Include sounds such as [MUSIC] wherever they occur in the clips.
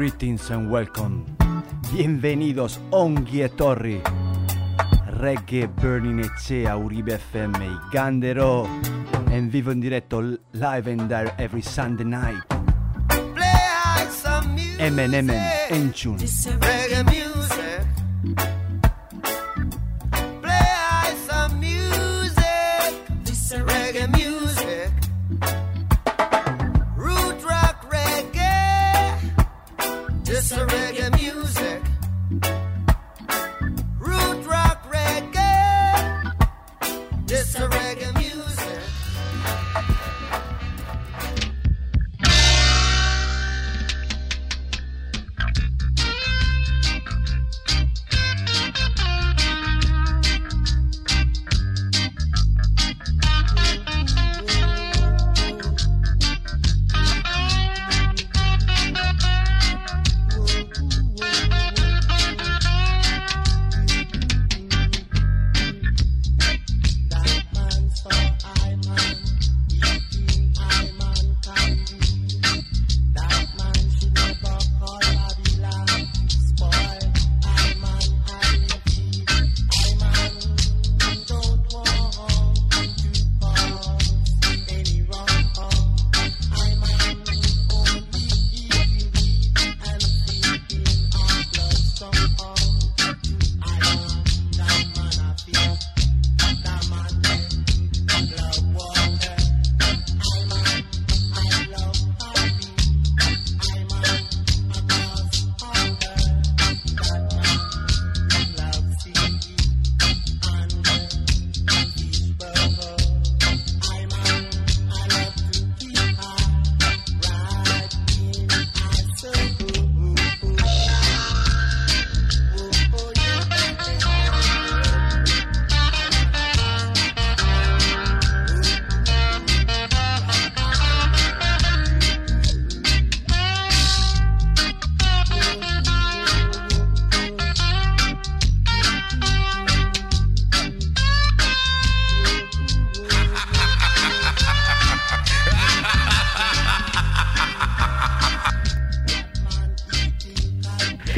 Greetings and welcome. Bienvenidos Ongi e Torri. Reggae Burning Ecea Uribe FM Gandero en vivo in diretto live and there every Sunday night. M&M en tune.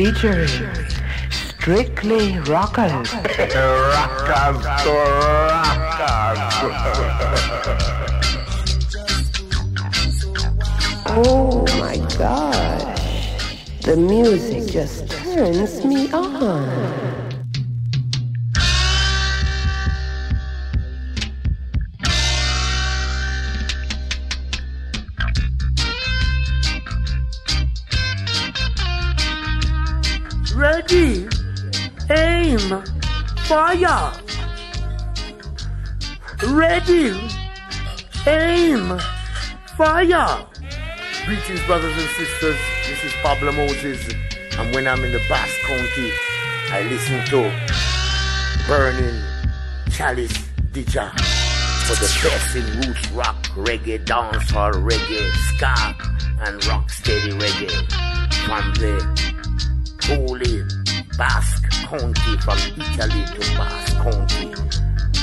Featuring Strictly Rockers. Rockers. [LAUGHS] Oh my gosh, the music just turns me on. Fire. Ready, aim, fire. Greetings, brothers and sisters. This is Pablo Moses, and when I'm in the Basque County, I listen to Burning Chalice Dija for the best in roots rock, reggae, dancehall, reggae, ska, and rock steady reggae from the holy Basque County, from Italy to Basque County.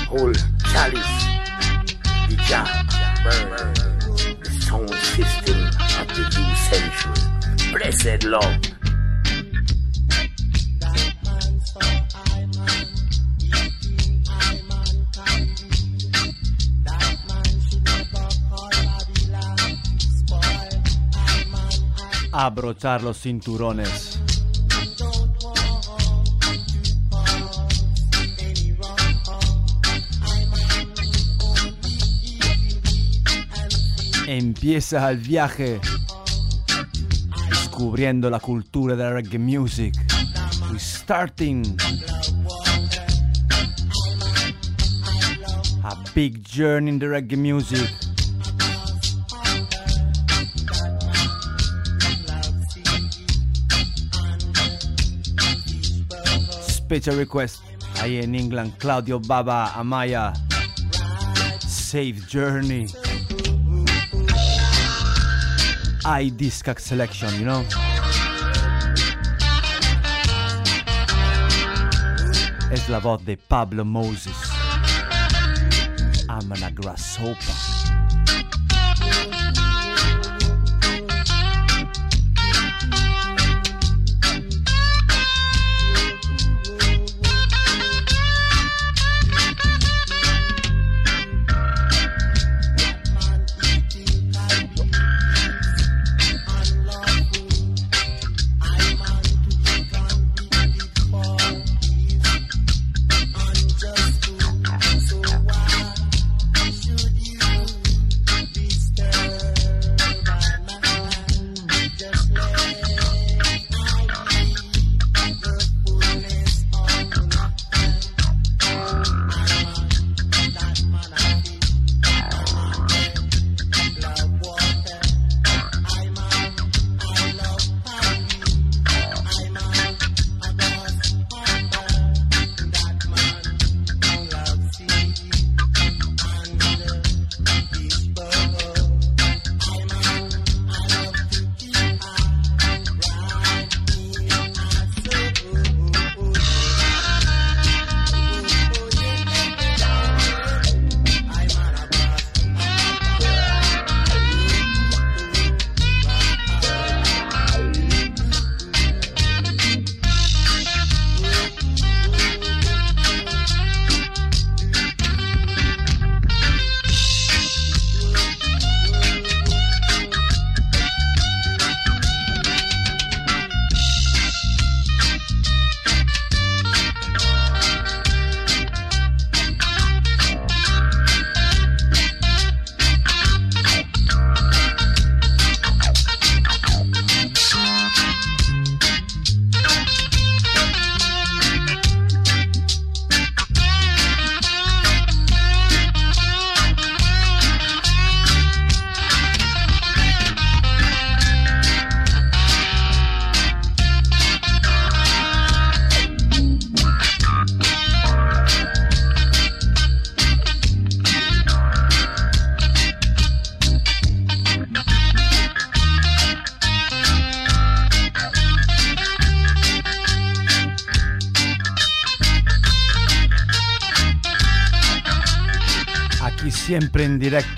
Whole Chalice Dija burn the sound system of the new century. Blessed love. Abrochar los cinturones. Empieza el viaje descubriendo la cultura de la reggae music. We're starting a big journey in the reggae music. Special request ahí en England, Claudio Baba Amaya. Safe Journey. I Discac selection, you know? Es la voz de Pablo Moses. I'm a grasshopper.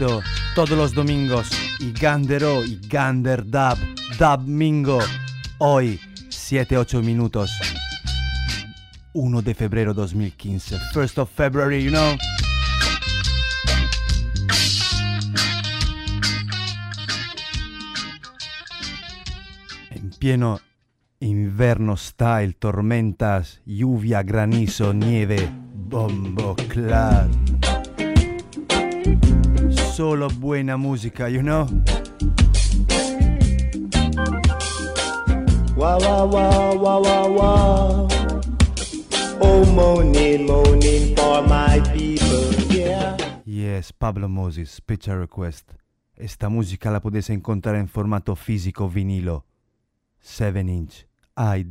Directo, todos los domingos, y Gandero y Gander Dub, Dub Mingo. Hoy, 7-8 minutos. 1 de febrero 2015. First of February, you know. En pieno inverno style, tormentas, lluvia, granizo, nieve, bombo, clad. Solo buena música, you know. Wah wah wah wah wah wah. Oh, moaning, moaning for my people, yeah. Yes, Pablo Moses, special request. Esta música la puedes encontrar en formato físico vinilo. 7 inch. Ay,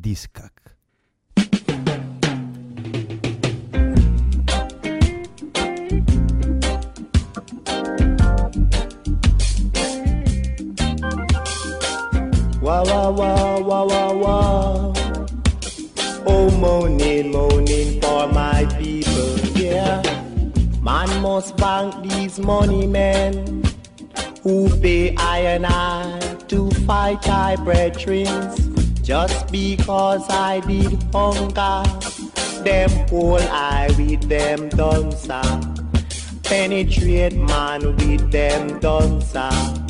Wah wah wah wah wah wah. Oh, moaning, moaning for my people, yeah. Man must bank these money men who pay I and I to fight I brethren. Just because I did hunger, them whole I with them dancer. Penetrate man with them dancer.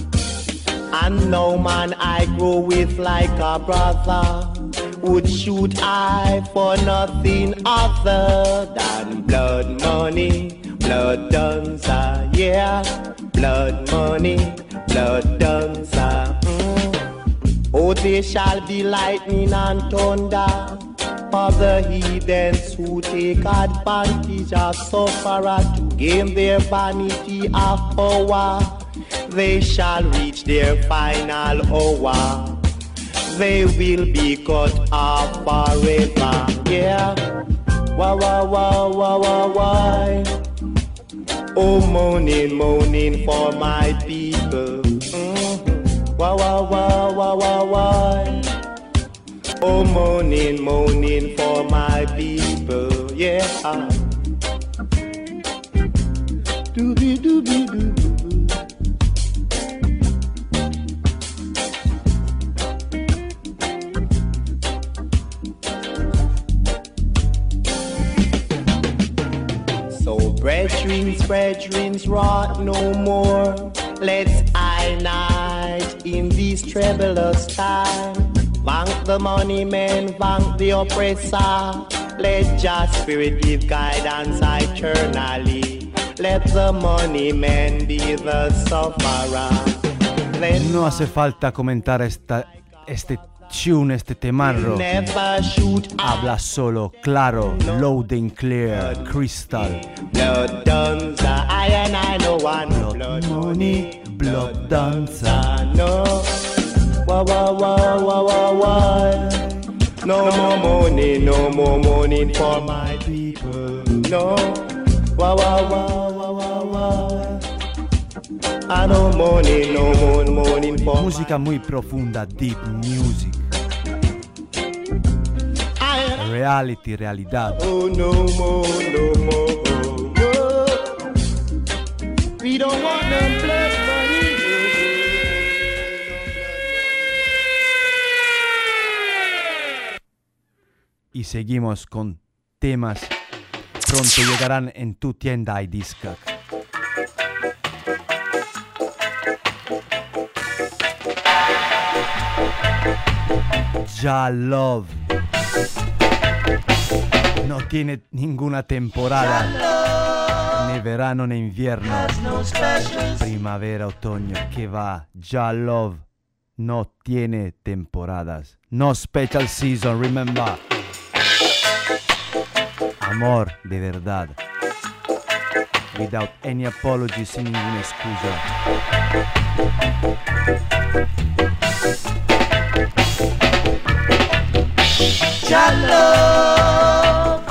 And now man I grow with like a brother Would shoot I for nothing other than blood money, blood dancer, yeah. Blood money, blood dancer. Mm. Oh they shall be lightning and thunder of the heathens who take advantage of sufferer to gain their vanity of power they shall reach their final hour. They will be cut off forever. Yeah. Wah wah wah wah wah wah. Oh, moaning, moaning for my people. Mm-hmm. Wah wah wah wah wah wah. Oh, moaning, moaning for my people. Yeah. Doobie doobie doo. So, brethrens, brethrens, rot no more. Let's unite in this troublous time. Bank the money men, bank the oppressor. Let just spirit give guidance eternally. Let the money man be the sufferer. Let No hace falta comentar esta, este tune este temarro. Habla solo, claro, loading clear, crystal. Blood dancer, I and I no one. Blood money, blood dancer. No, Wah wah wah wah wah wah. No more mourning, no more mourning for my people. No, Wah wah wah wah wah wah. No money, no more money for Música muy profunda, deep music. Reality, realidad. Oh no more, no more, no. We don't want them blood money. Y seguimos con temas. Pronto llegarán en tu tienda iDiscac. Ya Love. No tiene ninguna temporada. Ni verano ni invierno. Primavera, otoño. Que va. Ya Love. No tiene temporadas. No special season, remember. Amor de verdad. Without any apology, sin ninguna excusa. Your love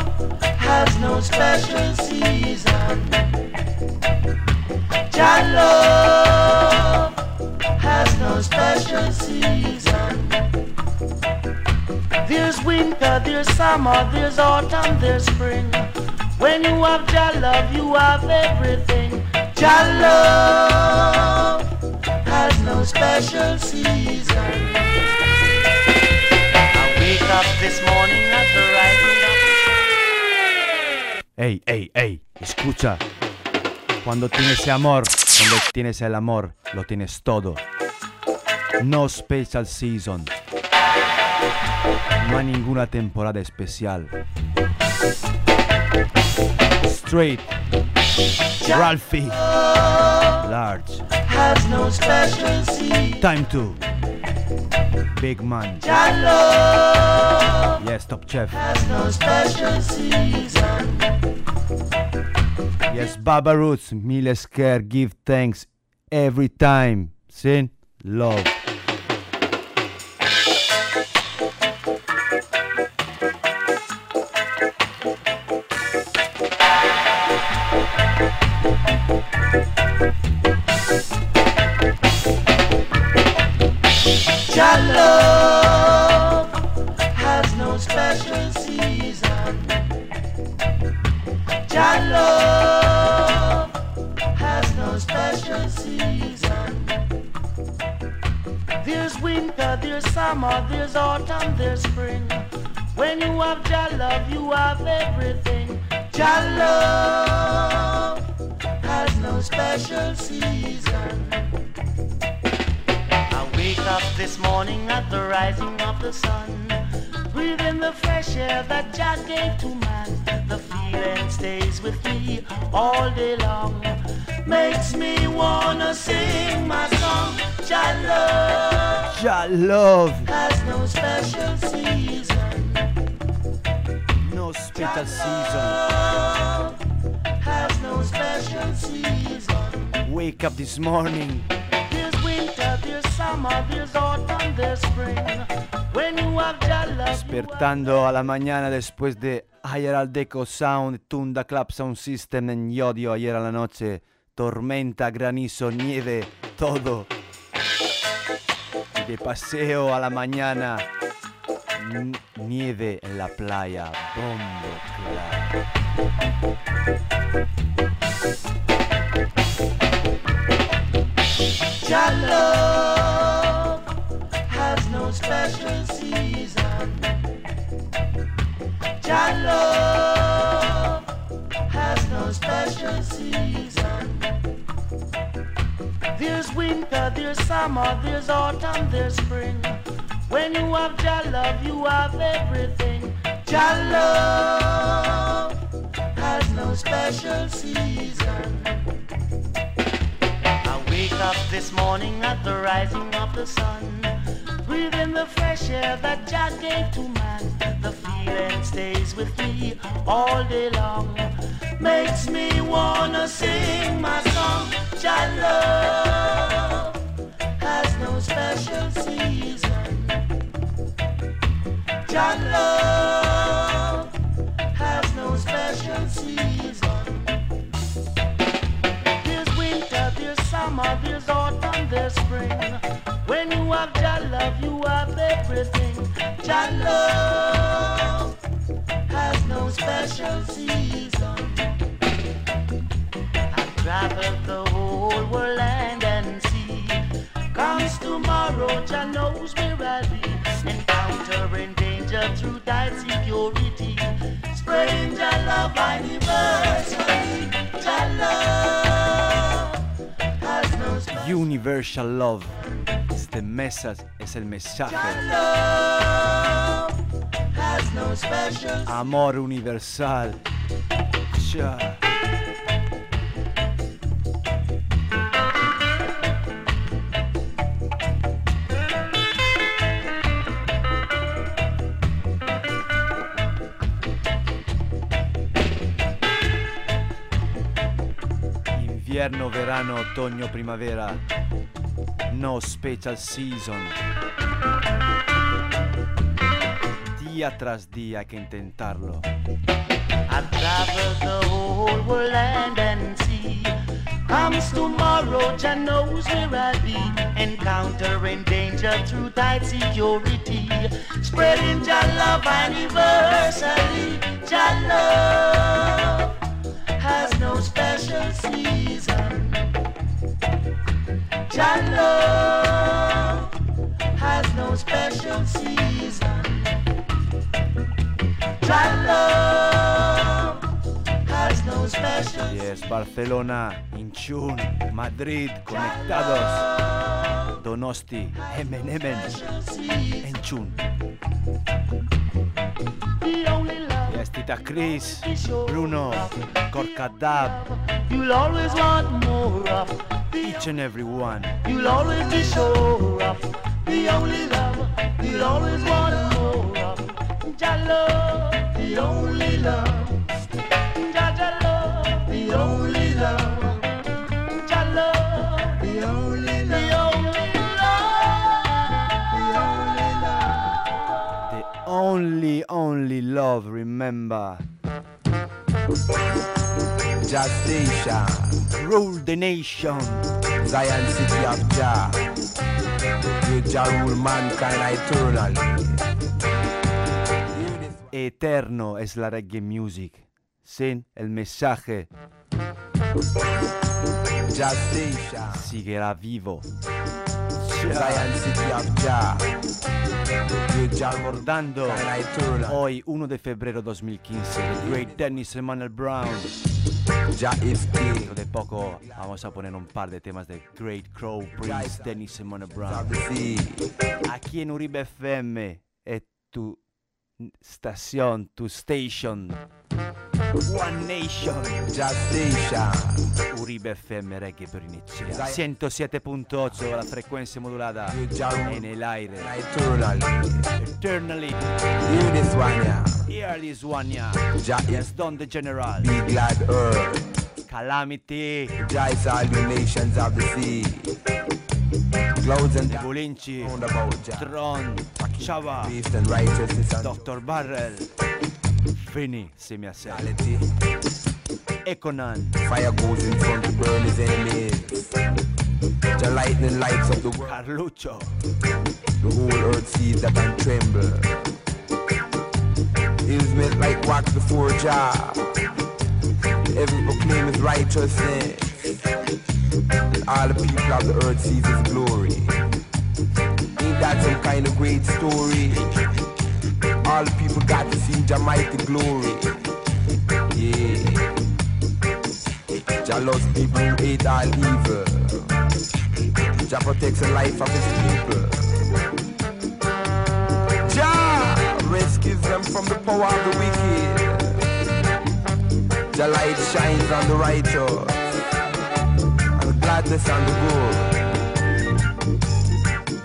has no special season. Your love has no special season. There's winter, there's summer, there's autumn, there's spring. When you have your love, you have everything. Jah love has no special season. Wake up this morning at the Ey, ey, ey, escucha. Cuando tienes amor, cuando tienes el amor, lo tienes todo. No special season. No hay ninguna temporada especial. Straight. Ralphie. Large. has no special season. Time to. Big man. Jah love Yes, top chef. has no special season. Yes, Baba Roots. Miles care, give thanks every time. Sin love. Summer, there's autumn, there's spring. When you have Jah love, you have everything. Jah love has no special season. I wake up this morning at the rising of the sun. Breathing the fresh air that Jah gave to man. The feeling stays with me all day long. Makes me wanna sing my. Jah love has no special season. No special season. Has no special season. Wake up this morning. There's winter, there's summer, there's autumn, there's spring. When you have Jah love, Despertando a la mañana después de ayer al Deco Sound, Tunda Club Sound System en Yodio ayer a la noche. Tormenta, granizo, nieve, todo. De paseo a la mañana. Nieve en la playa, bombo claro. Has no special season. Jah love has no special season. There's winter, there's summer, there's autumn, there's spring. When you have Jah love, you have everything. Jah love has no special season. I wake up this morning at the rising of the sun. Breathing the fresh air that Jah gave to man. The feeling stays with me all day long. Makes me wanna sing my song. Jah love has no special season. Jah love has no special season. There's winter, there's summer, there's autumn, there's spring. When you have Jah love, you have everything. Jah love has no special season. Traveled the whole world land and sea. Comes tomorrow, Jah knows where I'll be. Encountering danger through tight security. Spreading Jah love anniversary. Jah love has no special Universal Love. Este message es el mensaje. love has no special Amor universal. Ya. Invierno, verano, otoño, primavera. No special season. Día tras día hay que intentarlo. I've traveled the whole world land and sea. Comes tomorrow, Jah knows where I'll be. Encountering danger through tight security. Spreading Jah love anniversary. Jah love has no special season. Jah love has no special season. Jah love has no special Yes, Barcelona, Inchun, Madrid, conectados. Donosti, Emen, Emen, Enchun. The only Yes, Tita Chris, Bruno, Corcadab, you'll always want more of. Each and every one. You'll always be sure of the only love you'll always want more of. Jah love, the only love. Jah love, the only love. Love, remember. Just Station, Rule the nation. Zion City of Jah. You Jah rule mankind eternally. Eterno es la reggae music. Sin el mensaje Just Station, seguirá vivo. Zion City of Recordando eternally. hoy 1 de febrero 2015, The Great Dennis Emmanuel Brown. Is Dentro de poco vamos a poner un par de temas de Great Crow Prince Dennis Emmanuel Brown. Aquí en Uribe FM es tu estación, tu station. One Nation. Just Station, Uribe FM Reggae per iniziare. 107.8 la frequenza modulata you Jah rule en el aire. eternally. Eternally. Hear this one, yeah. Here this one, yeah. Yes, Don the General. be glad earth. Calamity. Jah is all the nations of the sea. Clouds and Jah. Tron. Chava. Dr. Barrel. Fini, se mi assente. reality. Econan. Fire goes in front to burn his enemies. The lightning lights up the world. Carluccio. The whole earth sees that and tremble. Hills melt like wax before a Jah. Heaven proclaim his righteousness. And all the people of the earth sees his glory. Ain't that some kind of great story? All the people got to see Jah mighty glory. Yeah. Jah loves people who hate all evil. Jah protects the life of his people. Jah rescues them from the power of the wicked. Jah light shines on the righteous and gladness on the good.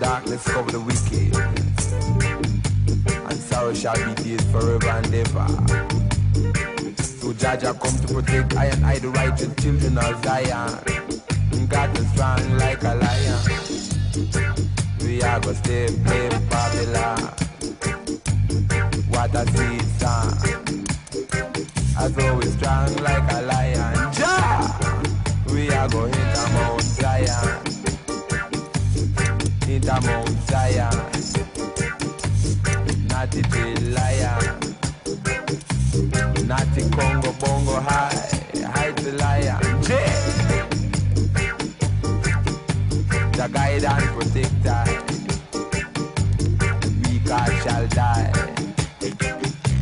Darkness cover the wicked, sorrow shall be days forever and ever. So Jah come to protect I and I, the righteous children of Zion. God is strong like a lion. We are gonna stay in Babylon. What a sweet song. As always strong like a lion. Jah! We are going to Mount Zion. Into Mount Zion. Lion. Not the Congo Bongo high. The lion. The guide and protector. The weak shall die.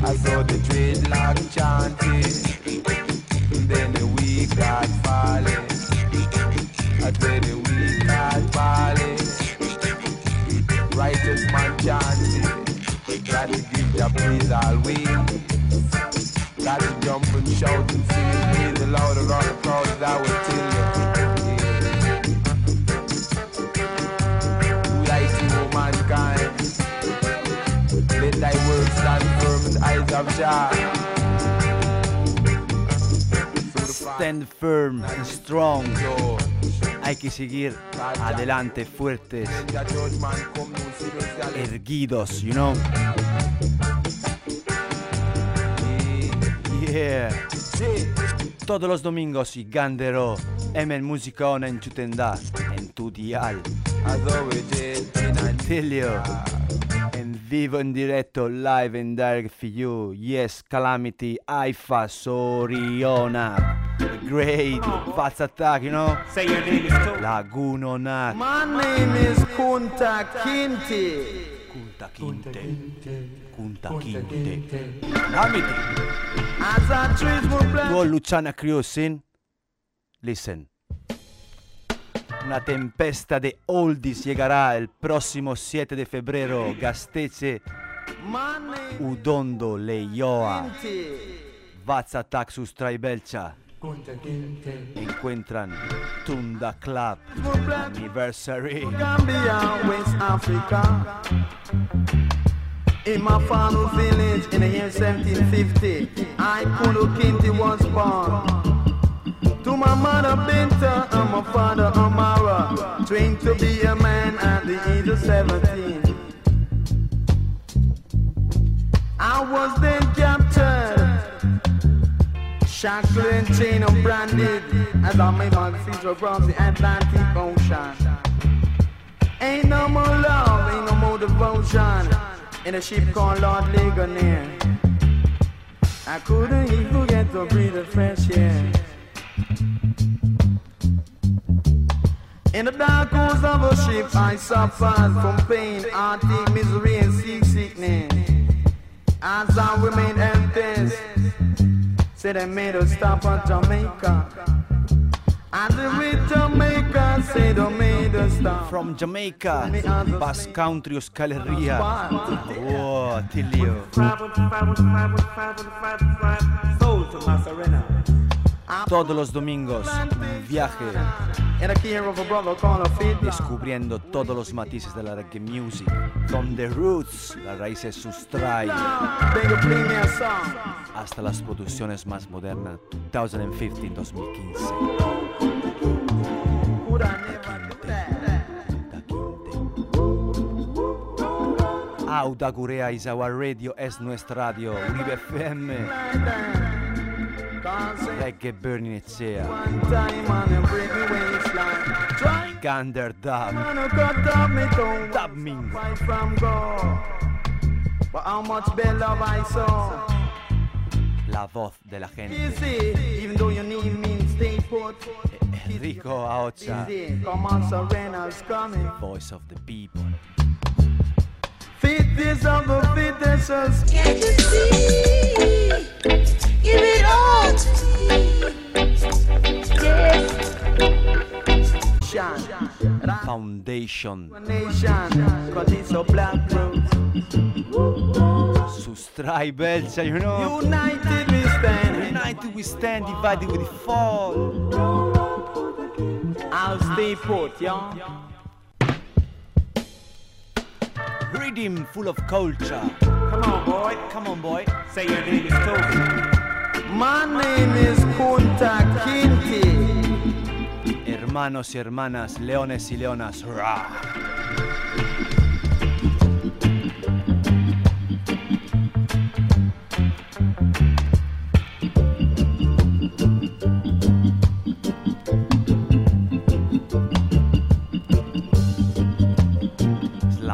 I saw the dreadlock chanting. Give the praise always. Got to jump and shout and sing and praise the Lord around the crowd that will tell you. Yeah. Light to mankind. Let thy word stand firm in the eyes of Jah. Stand firm and strong. Hay que seguir adelante fuertes, erguidos, you know. Yeah. Yeah. Todos los domingos y Gandero, Emen Musicona en Chutenda, en tu dial. Tilio, en vivo, en directo, live and direct for you. Yes, Calamity, Aifa, Soriona. Great Vats Attack, you know? Say your name is too. Laguno Nak. My name is Kunta Kinte. Kunta Kinte. Kunta Kinte. Punta Kinte. Hamite. Go Luciana Criosin. Listen. Una tempesta di oldies llegará il prossimo 7 di febbraio. Gastece Udondo Leioa. Vaza Taxus Traibelcha. Encuentran Tunda Club Anniversary. Gambia, West Africa. In my father's village in the year 1750, I Kundo Kinti was born. To my mother Binta and my father Amara, trained to be a man at the age of 17. I was then captured, shackled and chained and branded as I made my feet across the Atlantic Ocean. Ain't no more love, ain't no more devotion in a ship called Lord Ligonier. I couldn't even get to breathe the fresh air. In the dark holes of a ship, I suffered from pain, heartache, misery, and seasickness. As I remained helpless, said they made us stop at Jamaica. From Jamaica, Bass Country Oscaleria. Oh, Tilio. Todos los domingos, un viaje descubriendo todos los matices de la reggae music. From the roots, las raíces song. hasta las producciones más modernas, 2015-2015. Auda Curea is our radio, es nuestra radio, Uribe FM. Reggae Burning Echea. Gander Dab. Dab Ming. La voz de la gente. Bayport. Enrico Aocha. On, Voice of the people. Of the. Can't you see? Give it all to me. Foundation. Subscribe, Belcia, you know. United stand. United we stand, divided we fall. I'll stay put, yeah. Rhythm full of culture. Come on, boy. Come on, boy. Say your name is too. My name is Kunta Kinte. Hermanos y hermanas, leones y leonas. Ra.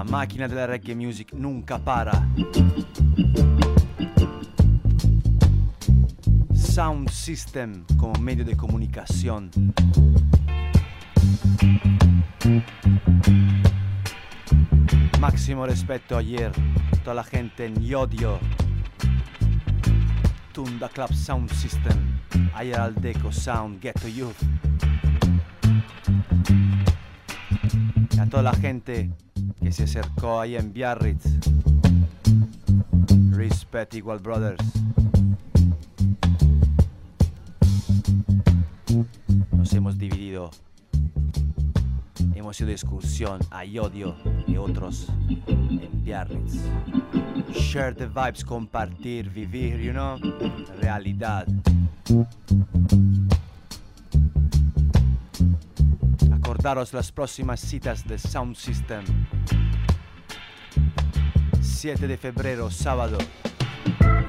Máquina de la reggae music nunca para. Sound System como medio de comunicación. Máximo respeto ayer, toda la gente en Yodio. Tunda Club Sound System, ayer al Deco Sound, Ghetto Youth. A toda la gente que se acercó ahí en Biarritz. Respect Igual Brothers. Nos hemos dividido. Hemos ido de excursión a Yodio y otros en Biarritz. Share the vibes, compartir, vivir, you know, realidad. Acordaros las próximas citas de Sound System. 7 de febrero, sábado.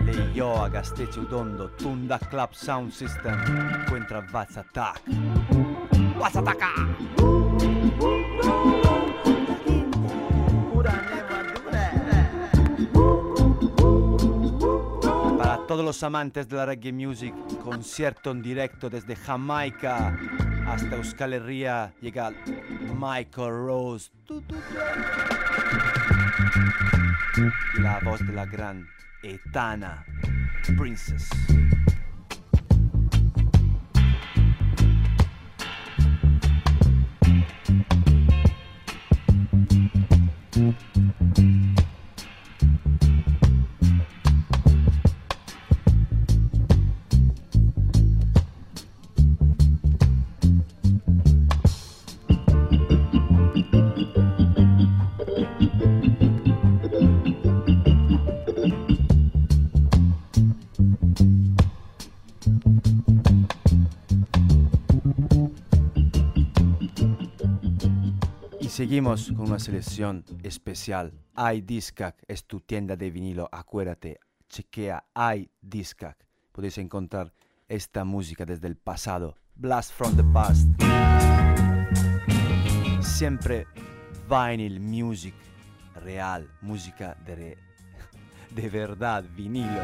Leioa, Gasteiz Udondo, Tunda Club Sound System. Encuentra Vaz Attack. Vaz? Para todos los amantes de la reggae music, concierto en directo desde Jamaica hasta Euskal Herria, llega Michael Rose. La voz de la gran Etana Princess. Seguimos con una selección especial. iDiscac es tu tienda de vinilo. Acuérdate, chequea iDiscac. Podéis encontrar esta música desde el pasado. Blast from the past. Siempre vinyl music real, música de, [LAUGHS] de verdad, vinilo.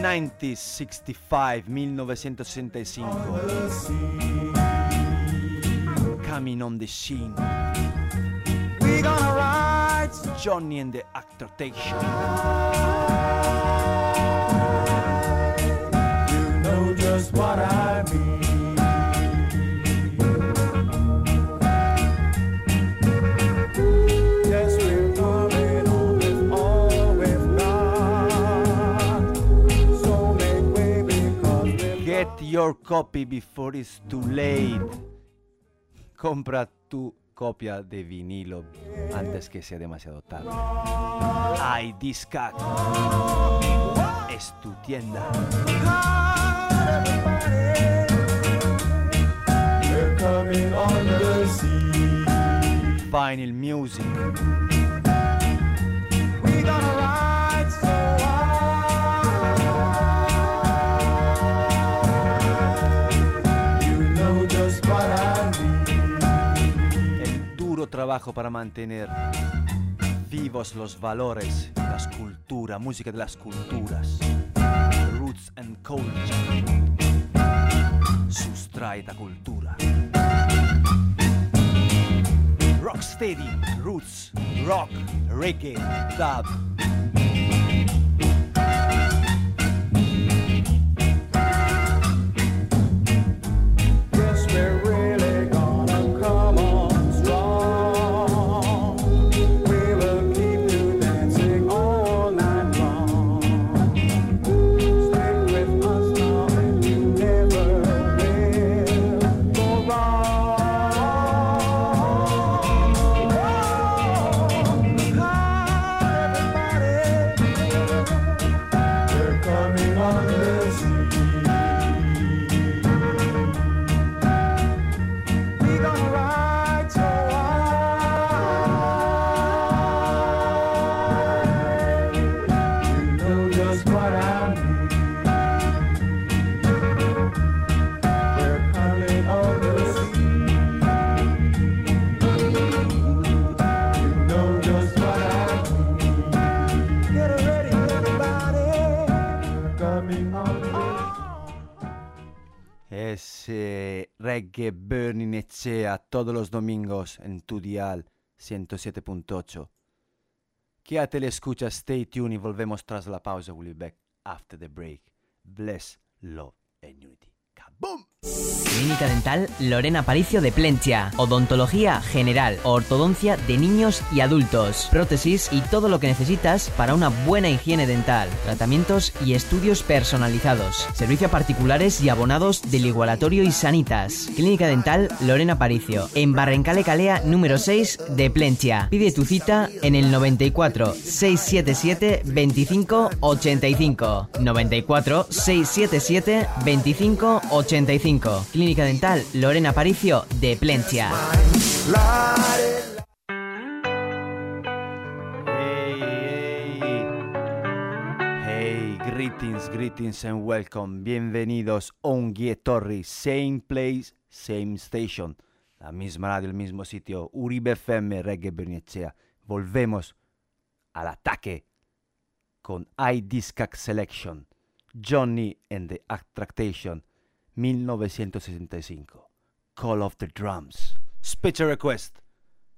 1965, 1965. coming on the scene. We're gonna ride Johnny and the Actor Station. You know just what I mean. your copy before it's too late. Compra tu copia de vinilo antes que sea demasiado tarde. iDiscac es tu tienda. Vinyl music. Trabajo para mantener vivos los valores, la escultura, música de las culturas. Roots and culture. Sustrae la cultura. Rocksteady, roots, rock, reggae, dub. Reggae Burning Echea todos los domingos en tu dial 107.8. Quédate, le escucha, stay tuned y volvemos tras la pausa. We'll be back after the break. Bless, love and unity. ¡Kaboom! Clínica Dental Lorena Paricio de Plentia. Odontología general, ortodoncia de niños y adultos, prótesis y todo lo que necesitas para una buena higiene dental. Tratamientos y estudios personalizados. Servicio a particulares y abonados del Igualatorio y Sanitas. Clínica Dental Lorena Paricio. En Barrencale Calea número 6 de Plentia. Pide tu cita en el 94 677 25 85. 94 677 25 85. Clínica Dental Lorena Paricio de Plentia. Hey, greetings, greetings and welcome. Bienvenidos a Ongie Torri, same place, same station. La misma radio, el mismo sitio. Uribe FM, Reggae Bernicea. Volvemos al ataque con iDiscac Selection, Johnny and the Attractation, 1965. Call of the Drums. Special request.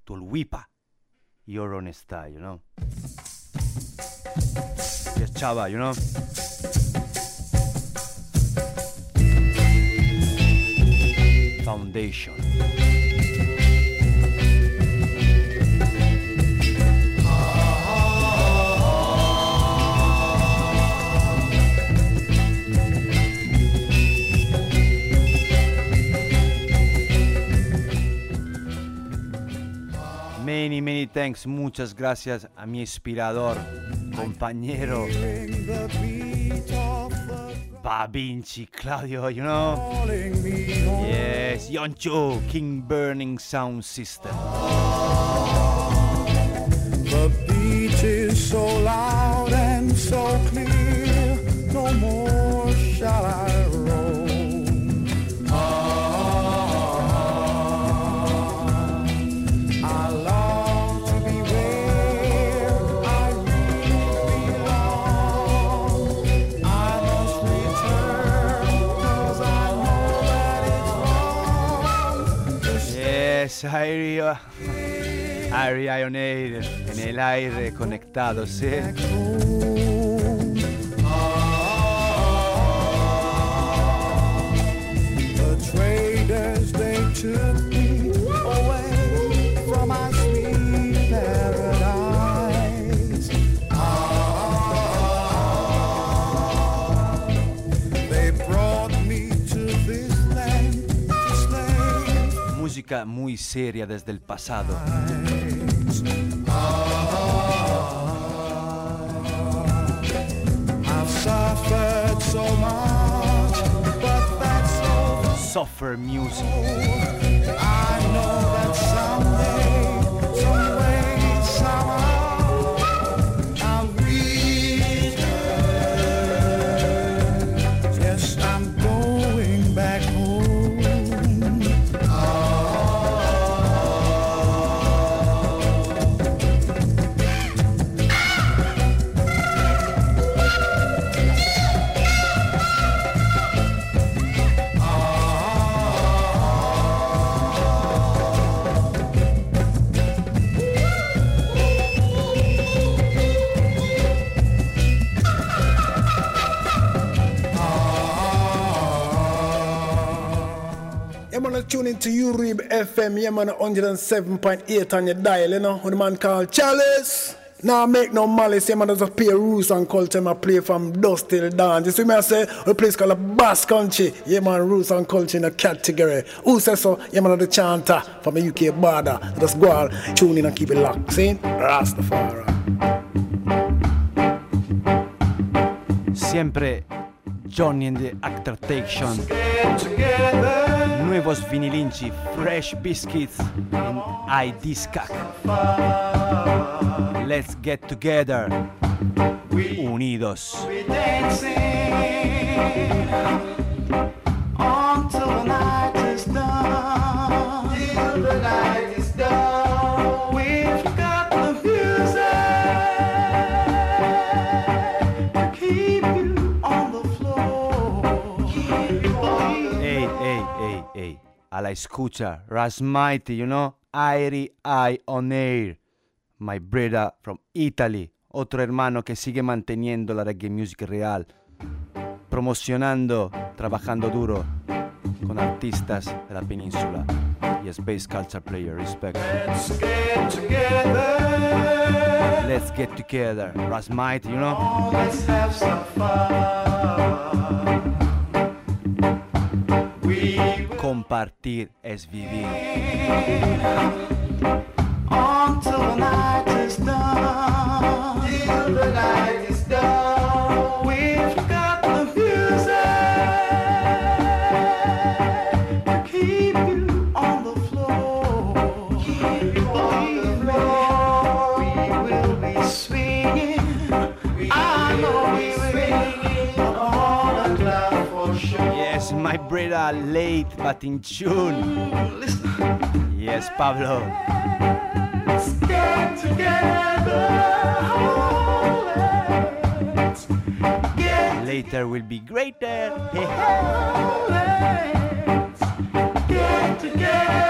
Tulwipa. Your own you know? Yes, Chava, you know? Foundation. Many, many thanks, muchas gracias a mi inspirador, compañero Babinci, Claudio, you know? Yes, Yoncho, King Burning Sound System. The beach is so loud and so clear, Yes, Airi, Airi Ioneir, en el aire conectado, sí. The traders they took Muy seria desde el pasado. Suffer music. I tune Urib FM, yeah, man, 107.8 on your dial, you know, with a man called Chalice. Now make no malice, yeah, man, there's a play roots and culture, I play from dusk till dawn. You see me, I say, a place called a Bass Country, yeah, man, roots and culture in a category. Who says so? Yeah, man, the chanter from the UK border. Just go on, tune in and keep it locked, see? Rastafari. Siempre Johnny and the Attraction. Nuevos vinilinchi, Fresh Biscuits en iDiscac. Let's get together. Unidos. La escucha. Rasmighty, you know? Airy Eye on Air. My brother from Italy. Otro hermano que sigue manteniendo la reggae music real. Promocionando, trabajando duro con artistas de la península. Y es bass culture player, respect. Let's get together. Let's get together. Rasmighty, you know? Oh, let's have some fun. Compartir es vivir. until the night is done. Cabrera late but in June. Yes, Pablo. Together, Later will be greater. Get together.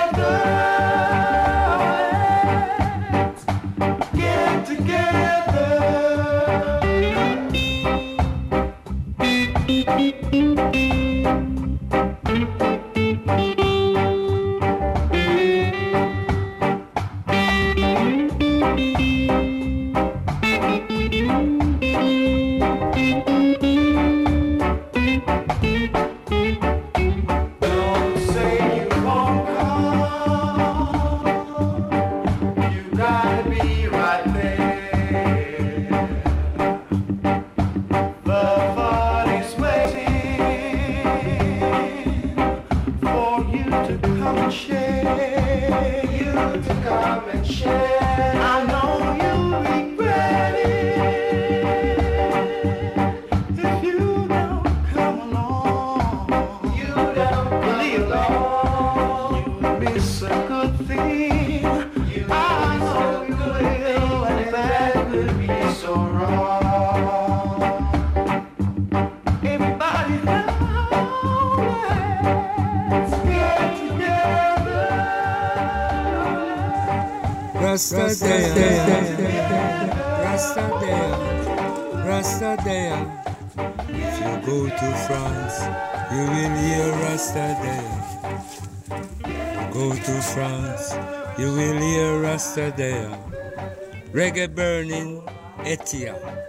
Rastadea, Rastadea, Rastadea. If you go to France, you will hear Rastadea. Go to France, you will hear Rastadea. Reggae burning, Etihad.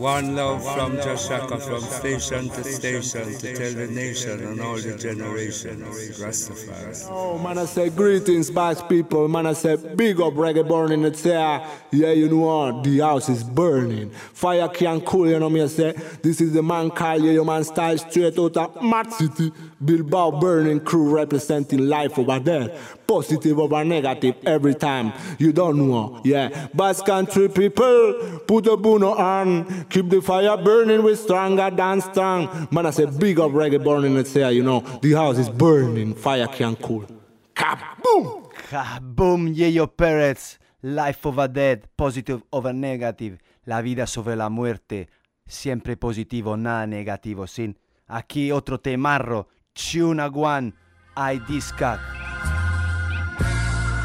One love from Jashaka, from station to station, to tell the nation and all the generations, Rastafari. Oh, man, I say greetings, bass people. Man, I say big up reggae burning. It's there. Yeah, you know what? The house is burning. Fire can't cool, you know me. I say this is the man called yeah, your man style straight out of Mad City. Bilbao burning crew representing life over there. Positive over negative every time. You don't know. Yeah. Bass country people, put a bono on. Keep the fire burning with stronger than strong. Man, I say big up reggae burning. It's there, you know. The house is burning. Fire can't cool. Kaboom! Kaboom, Yeyo Perez. Life over dead, positive over negative. La vida sobre la muerte. Siempre positivo, nada negativo. Sin aquí otro temarro. Chuna Guan. I Discac.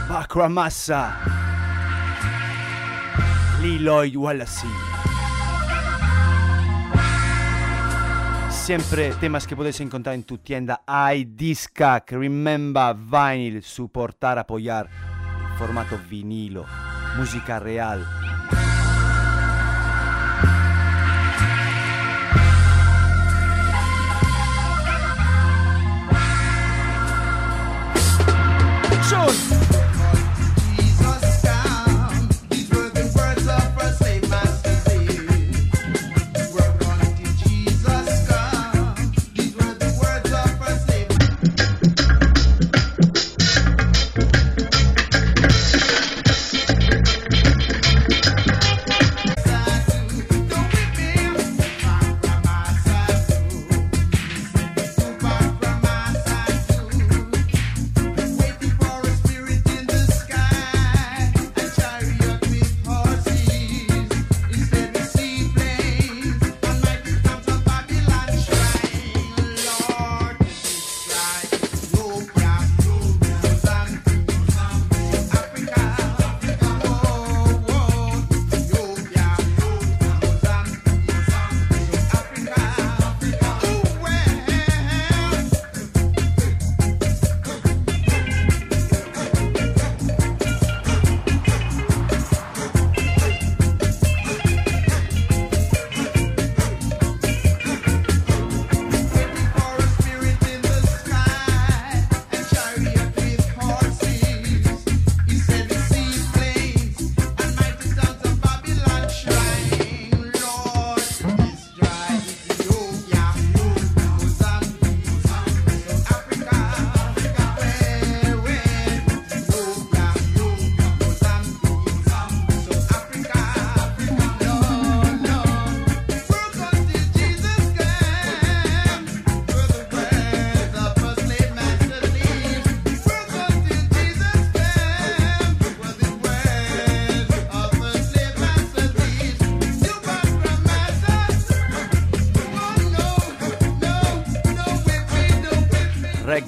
Bakramasa. Liloy Wallace. Siempre temas que puedes encontrar en tu tienda iDiscac. Remember vinyl, soportar, apoyar. Formato vinilo, música real. Thank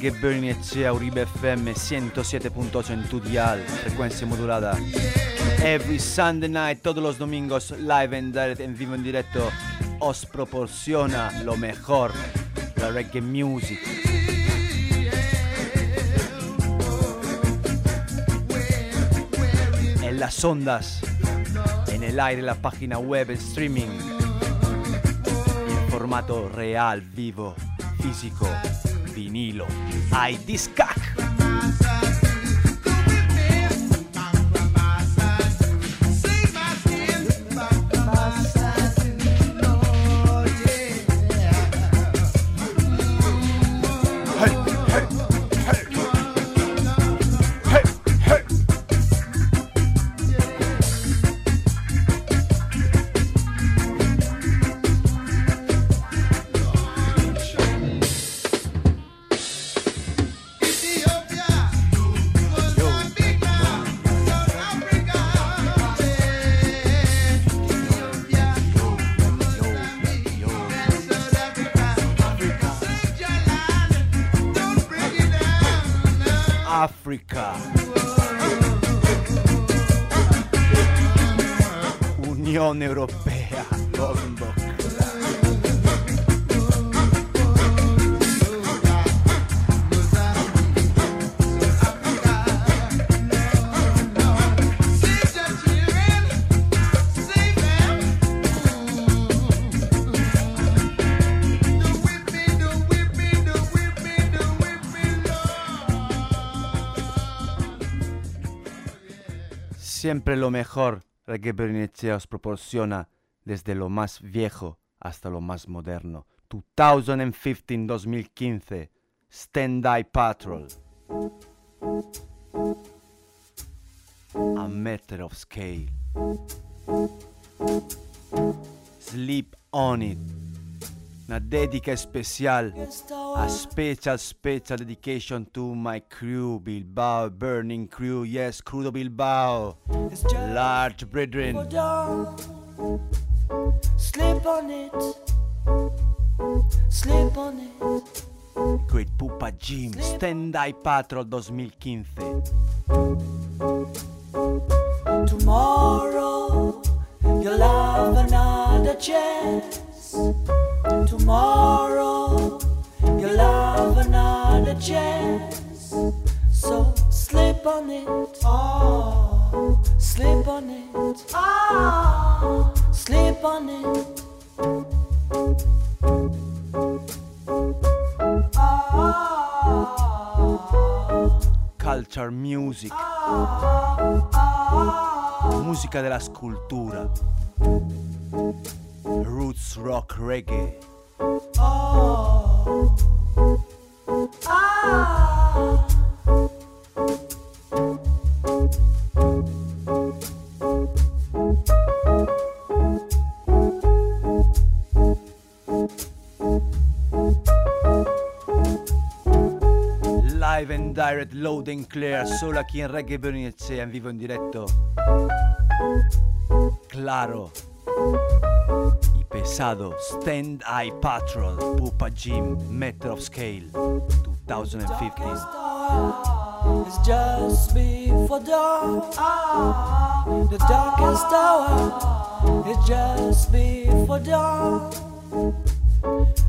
Reggae Burning Echea, Uribe FM 107.8 en tu dial, frecuencia modulada. Every Sunday night, todos los domingos, live and direct, en vivo en directo, os proporciona lo mejor, la reggae music. En las ondas, en el aire, la página web, el streaming, en formato real, vivo, físico, vinilo. Hay Siempre lo mejor Reggae Bernicea os proporciona desde lo más viejo hasta lo más moderno. 2015-2015 Stand Eye Patrol. A Matter of Scale. Sleep on it. Una dedica especial. A special, special dedication to my crew, Bilbao, Burning Crew, yes, Crudo Bilbao, large brethren. Sleep on it. Sleep on it. Great Pupa Jim, Stand Eye Patrol 2015. Tomorrow you'll have another chance. Tomorrow you'll have another chance. So sleep on it. Oh, sleep on it. Ah, sleep on it. Culture Music. Musica della scultura roots rock reggae. Oh. Ah. Live and direct, load and clear, solo qui in Reggae Bernese, in vivo in diretto. Claro. Y pesado, Stand Eye Patrol, Pupa Jim, Meter of Scale, 2015. It's just before dawn. The darkest hour. It's just before dawn.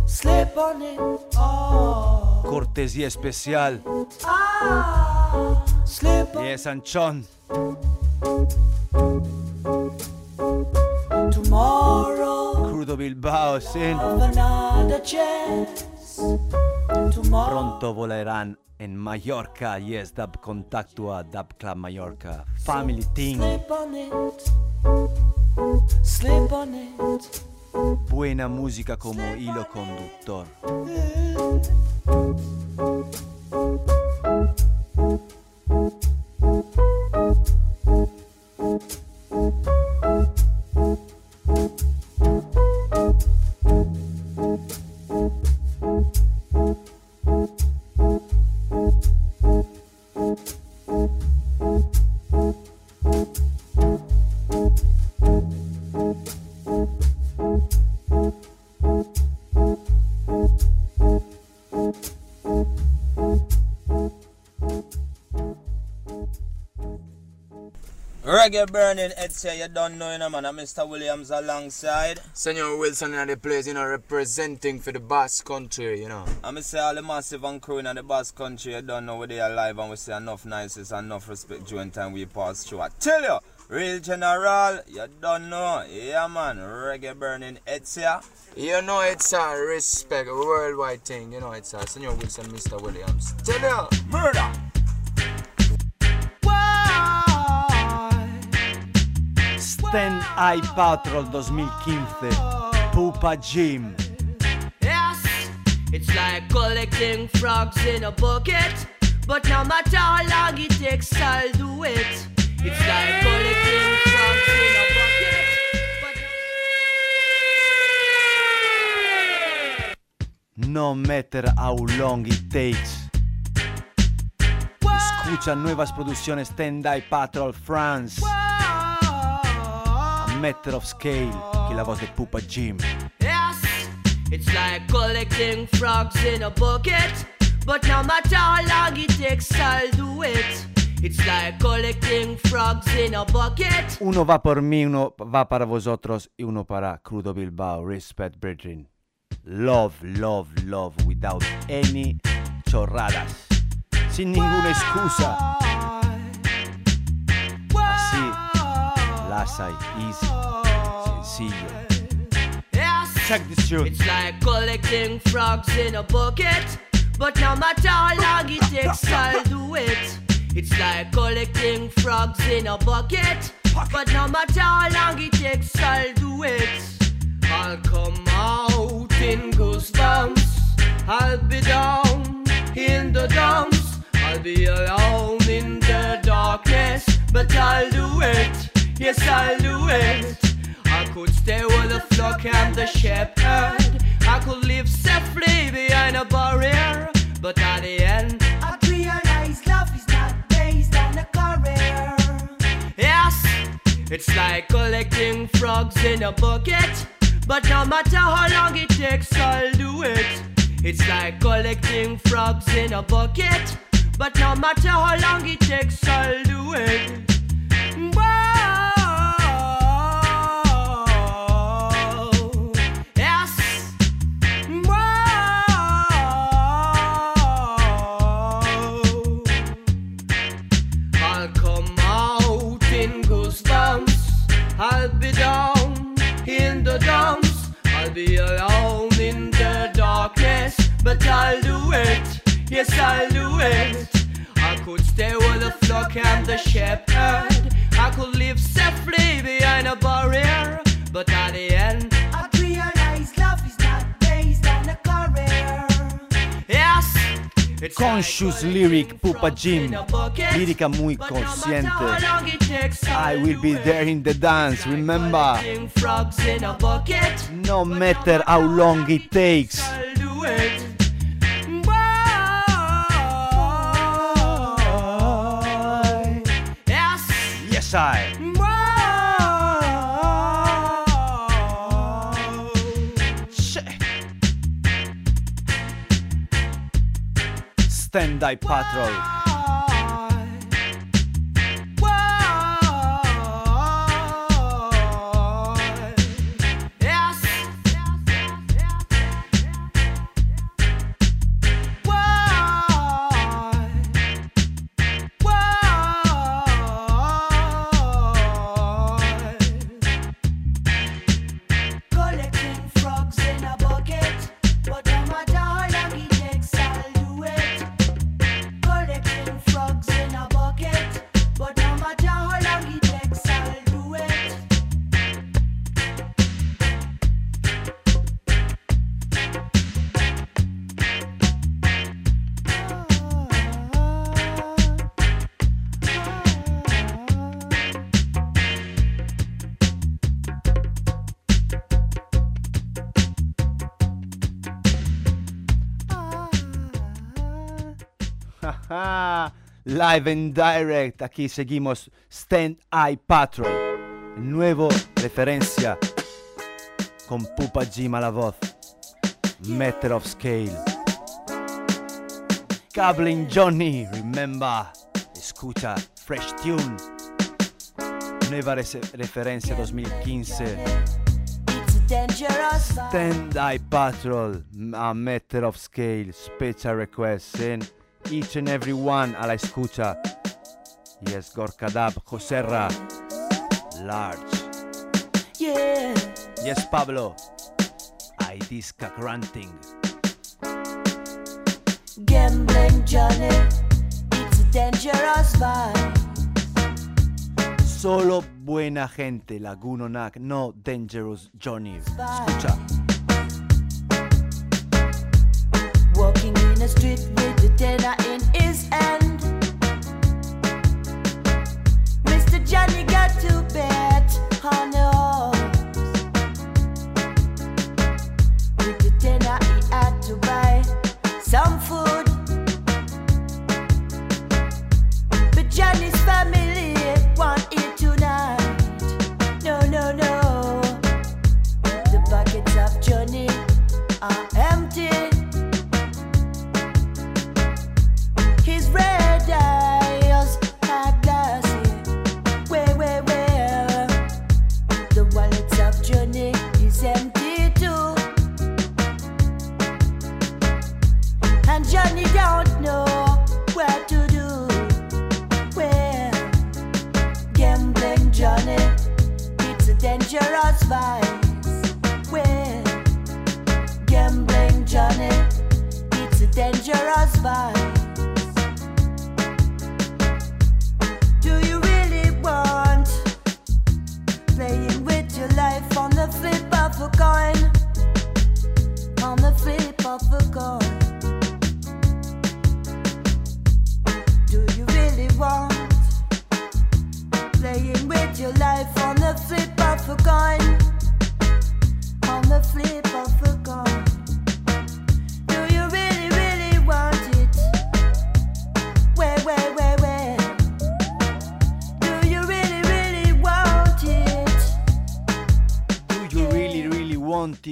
Sleep on it. Oh, Cortesía especial. ah, sleep on Yes, Anchón. Tomorrow. Crudo Bilbao, sin Pronto volerán en Mallorca. Yes, dab contacto a dab Club Mallorca. Family Thing. Buena música come hilo conductor. Yeah. Reggae burning, Ed say you don't know, you know, man. I'm Mr. Williams alongside. Senor Wilson in the place, you know, representing for the Basque country, you know. I'm say all the massive and crew in the Basque country, you don't know where they are live and we say enough niceness, and enough respect during time we pass through. I tell you, real general, you don't know. Yeah, man. Reggae burning, say. You know it's a respect, a worldwide thing, you know it's a Senor Wilson, Mr. Williams. Tell you, murder! Stand Eye Patrol 2015, Pupa Jim. Yes, it's like collecting frogs in a bucket. But no matter how long it takes, I'll do it. It's like collecting frogs in a bucket. No matter how long it takes. Escucha nuevas producciones Stand Eye Patrol France. Matter of Scale, que la voz de Pupa Jim. Yes, it's like collecting frogs in a bucket. But no matter how long it takes, I'll do it. It's like collecting frogs in a bucket. Uno va por mí, uno va para vosotros y uno para Crudo Bilbao. Respect, brethren. Love, love, love, without any chorradas. Sin ninguna excusa. Lasa y easy, sencillo. Check this tune. It's like collecting frogs in a bucket. But no matter how long it takes, I'll do it. It's like collecting frogs in a bucket. But no matter how long it takes, I'll do it. I'll come out in goosebumps. I'll be down in the dumps. I'll be alone in the darkness. But I'll do it. Yes, I'll do it. I could stay with the flock and the shepherd. I could live safely behind a barrier. But at the end, I realize love is not based on a career. Yes, it's like collecting frogs in a bucket. But no matter how long it takes, I'll do it. It's like collecting frogs in a bucket. But no matter how long it takes, I'll do it. Whoa. I'll do it. Yes, I'll do it. I could stay with the flock and the shepherd. I could live safely behind a barrier. But at the end, I realize love is not based on a career. Yes, it's Conscious lyric, Pupa Jim. Lírica muy consciente. I will be there in the dance, remember? in a bucket. No matter how long it takes. side. Stand by patrol. Live and direct, aquí seguimos Stand Eye Patrol, nuevo referencia con Pupa Jim a la voz, Meter of Scale. Cabling Johnny, remember, escucha Fresh Tune. Nueva referencia 2015. Dangerous vibe. Stand Eye Patrol, a Matter of Scale, Special Request, and each and every one a la escucha. Yes, Gorka Dab, Joserra, Large. Yeah. Yes, Pablo, I disca granting. Gambling Johnny. It's a dangerous vibe. Solo buena gente, Laguno Nac, no Dangerous Johnny. Escucha. Street with the tenner in his hand. Mr. Johnny got to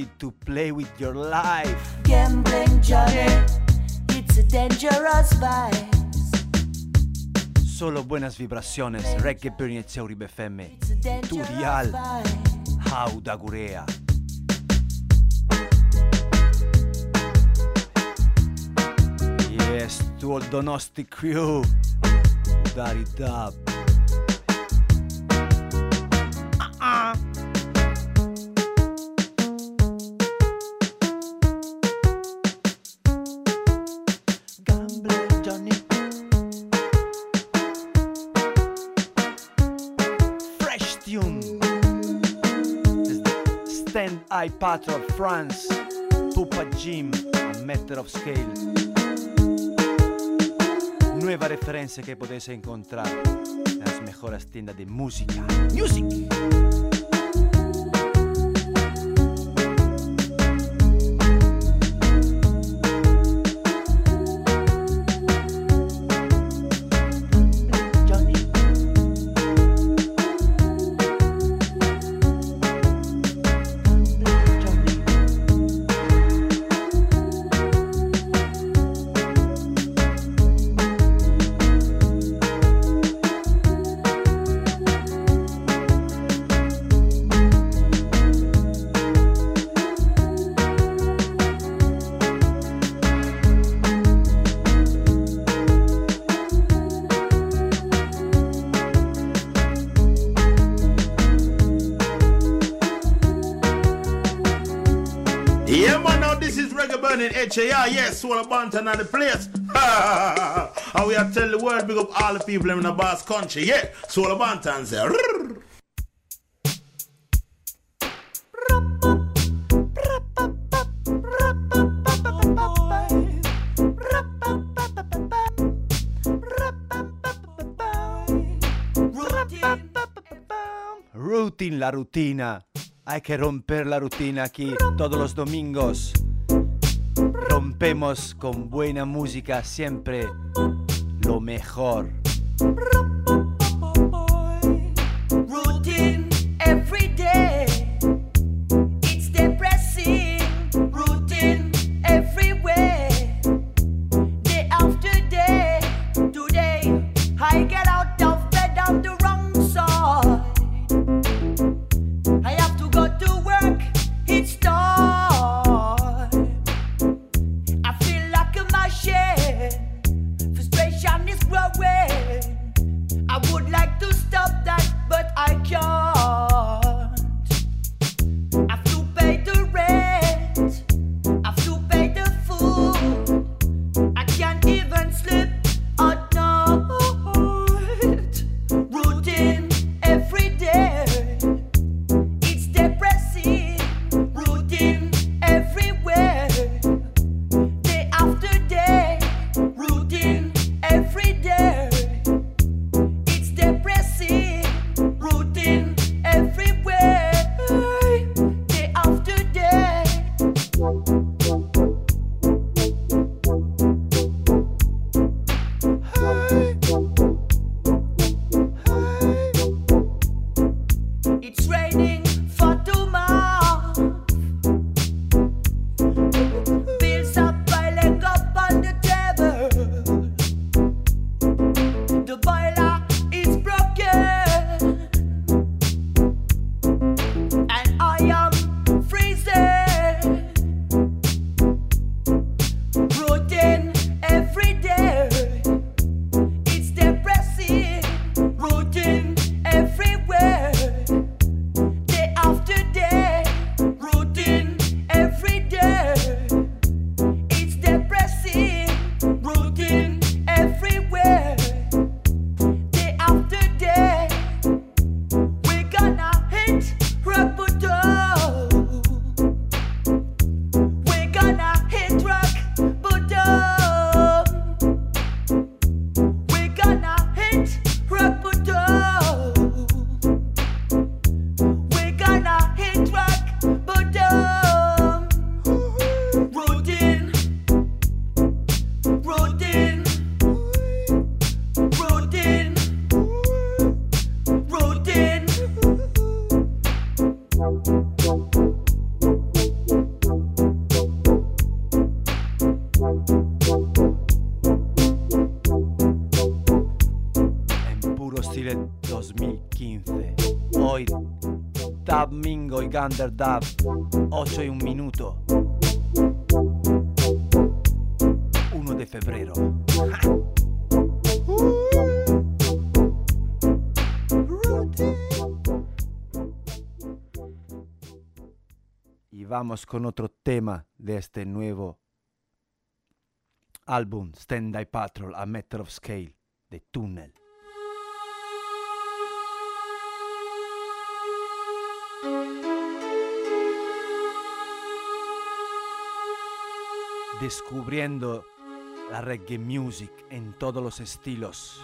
wanted to play with your life? Gambling Johnny, it's a dangerous vice. Solo buenas vibraciones, Reggae Burning e Uribe FM. Turial. Hauda Gurea. Yes, to all Donosti crew. Dari Dub. Patrol France. Pupa Jim, a Matter of Scale. Nueva referencia que podéis encontrar en las mejores tiendas de música. Music. Yes, Soul Bantan on the place. and we are tell the world, big up all the people in the Bass country, yeah. Bantan say, "Rrrr." Routine, la rutina. Hay que romper la rutina aquí todos los domingos. Rompemos con buena música siempre lo mejor. Mingo y Gander Dub, 8 y un minuto. 1 de febrero. Y vamos con otro tema de este nuevo álbum, Stand Eye Patrol, A Meter of Scale, de Tunnel. Descubriendo la reggae music en todos los estilos.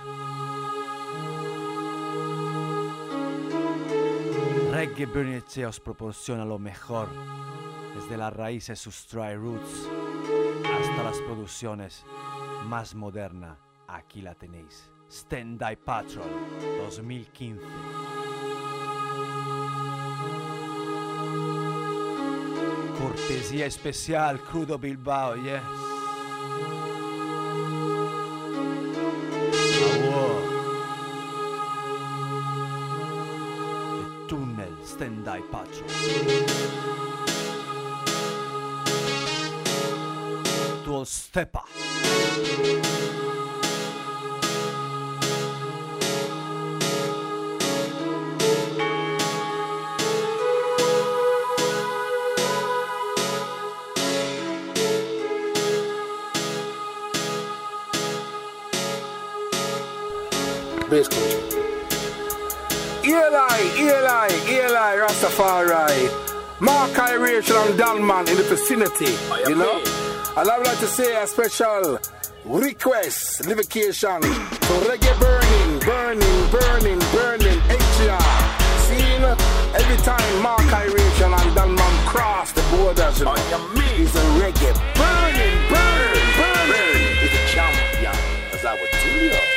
Reggae Bernicea os proporciona lo mejor, desde las raíces sus dry roots hasta las producciones más modernas. Aquí la tenéis. Stand Die Patrol 2015. Cortesía especial Crudo Bilbao, yes. Award. The Tunnel Stand Die Patrol. Country. Eli, Eli, Eli, Rastafari. Mark Iration and Dalman in the vicinity, oh, you know? And I would like to say a special request, livocation to reggae burning, burning, burning, burning, HR. Seeing every time Mark Iration and Dalman cross the borders, you oh, know, it's a reggae burning, burn, burn, burn. It's a champion, as I would tell you.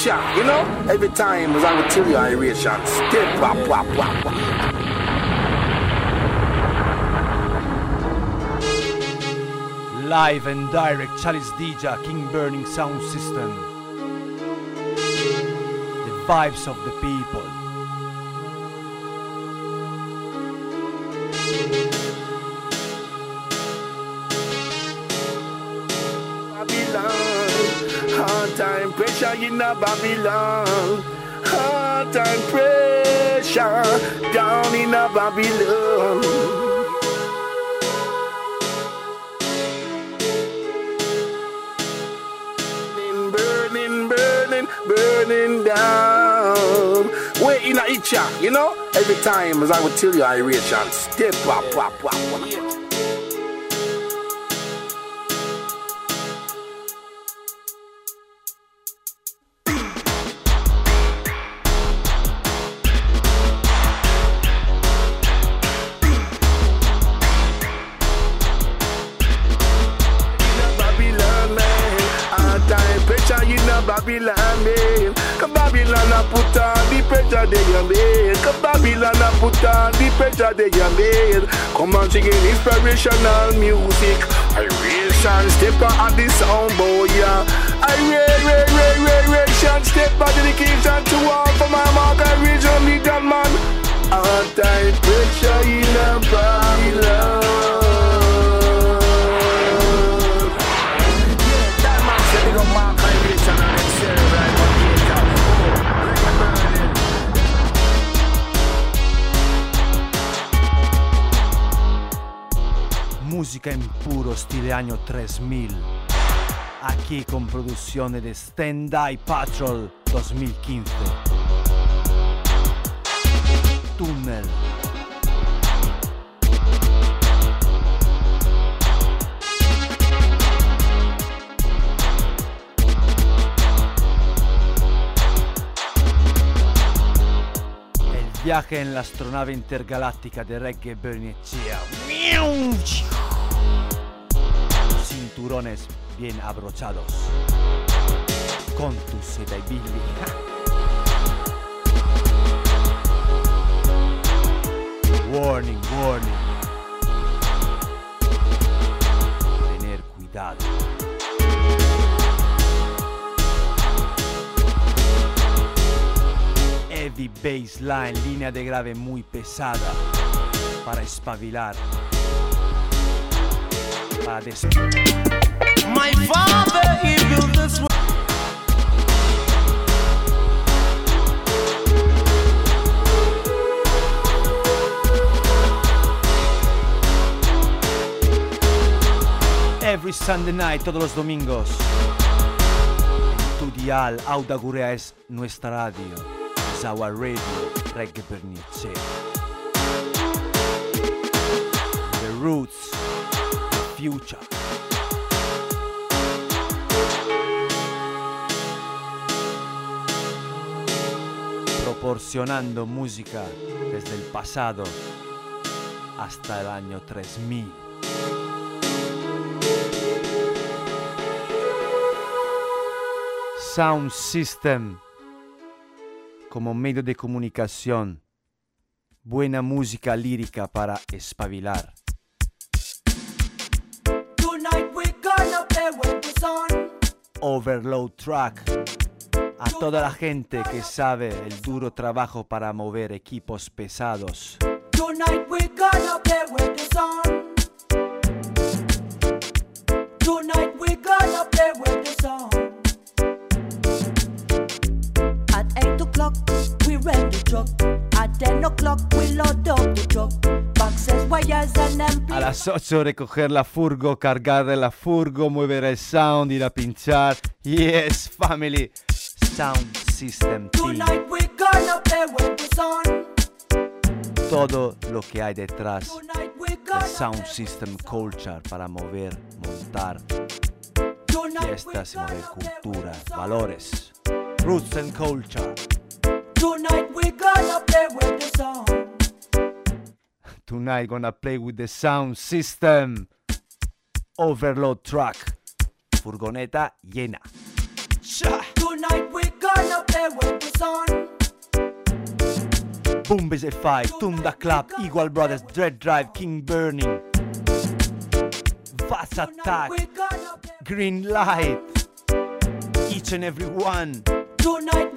Itcha, you know? Every time as I would tell you iration, step wap wap wap wap. Live and direct Chalice DJ King Burning Sound System. The vibes of the people. Pressure in a Babylon. Hard time pressure down in a Babylon. burning, burning, burning, down. Wait in a itcha, you know? Every time as I would tell you iration, step wap wap wap wap. traditional music. 3000. Aquí con producciones de Stand Eye Patrol 2015. Tunnel. Viaje en la astronave intergaláctica de Reggae Bernicea. Cinturones bien abrochados. Con tu seda y Billy. Warning, warning. Tener cuidado. Heavy baseline, línea de grave muy pesada para espabilar. Para des- My father, he built this world. Every Sunday night, todos los domingos. Tu dial, Audagurea es nuestra radio. Es our radio, Reggae. The roots, future. Proporcionando música desde el pasado hasta el año 3000. Sound System como medio de comunicación. Buena música lírica para espabilar. Overload Track. A toda la gente que sabe el duro trabajo para mover equipos pesados. Tonight we're gonna play with the sun. Tonight we're gonna play we ready the truck. At 10 o'clock, we load up the truck. Boxes, wires, and amplifiers. A las 8 recoger la furgo, cargar la furgo, mover el sound, ir a pinchar. Yes, family. Sound System Team. Tonight we're gonna play with the sun. Todo lo que hay detrás del Sound System Culture para mover, montar fiestas y mover cultura, valores. Roots and Culture. Tonight we're gonna play with the sun. Tonight gonna play with the sound system. Overload truck. Furgoneta llena. Tonight we're gonna play with the sun. Boom Busy Five, Tunda Club, Equal Brothers, Dread Drive, King Burning. Vast Attack. Green Light. Each and every one. Tonight we're gonna play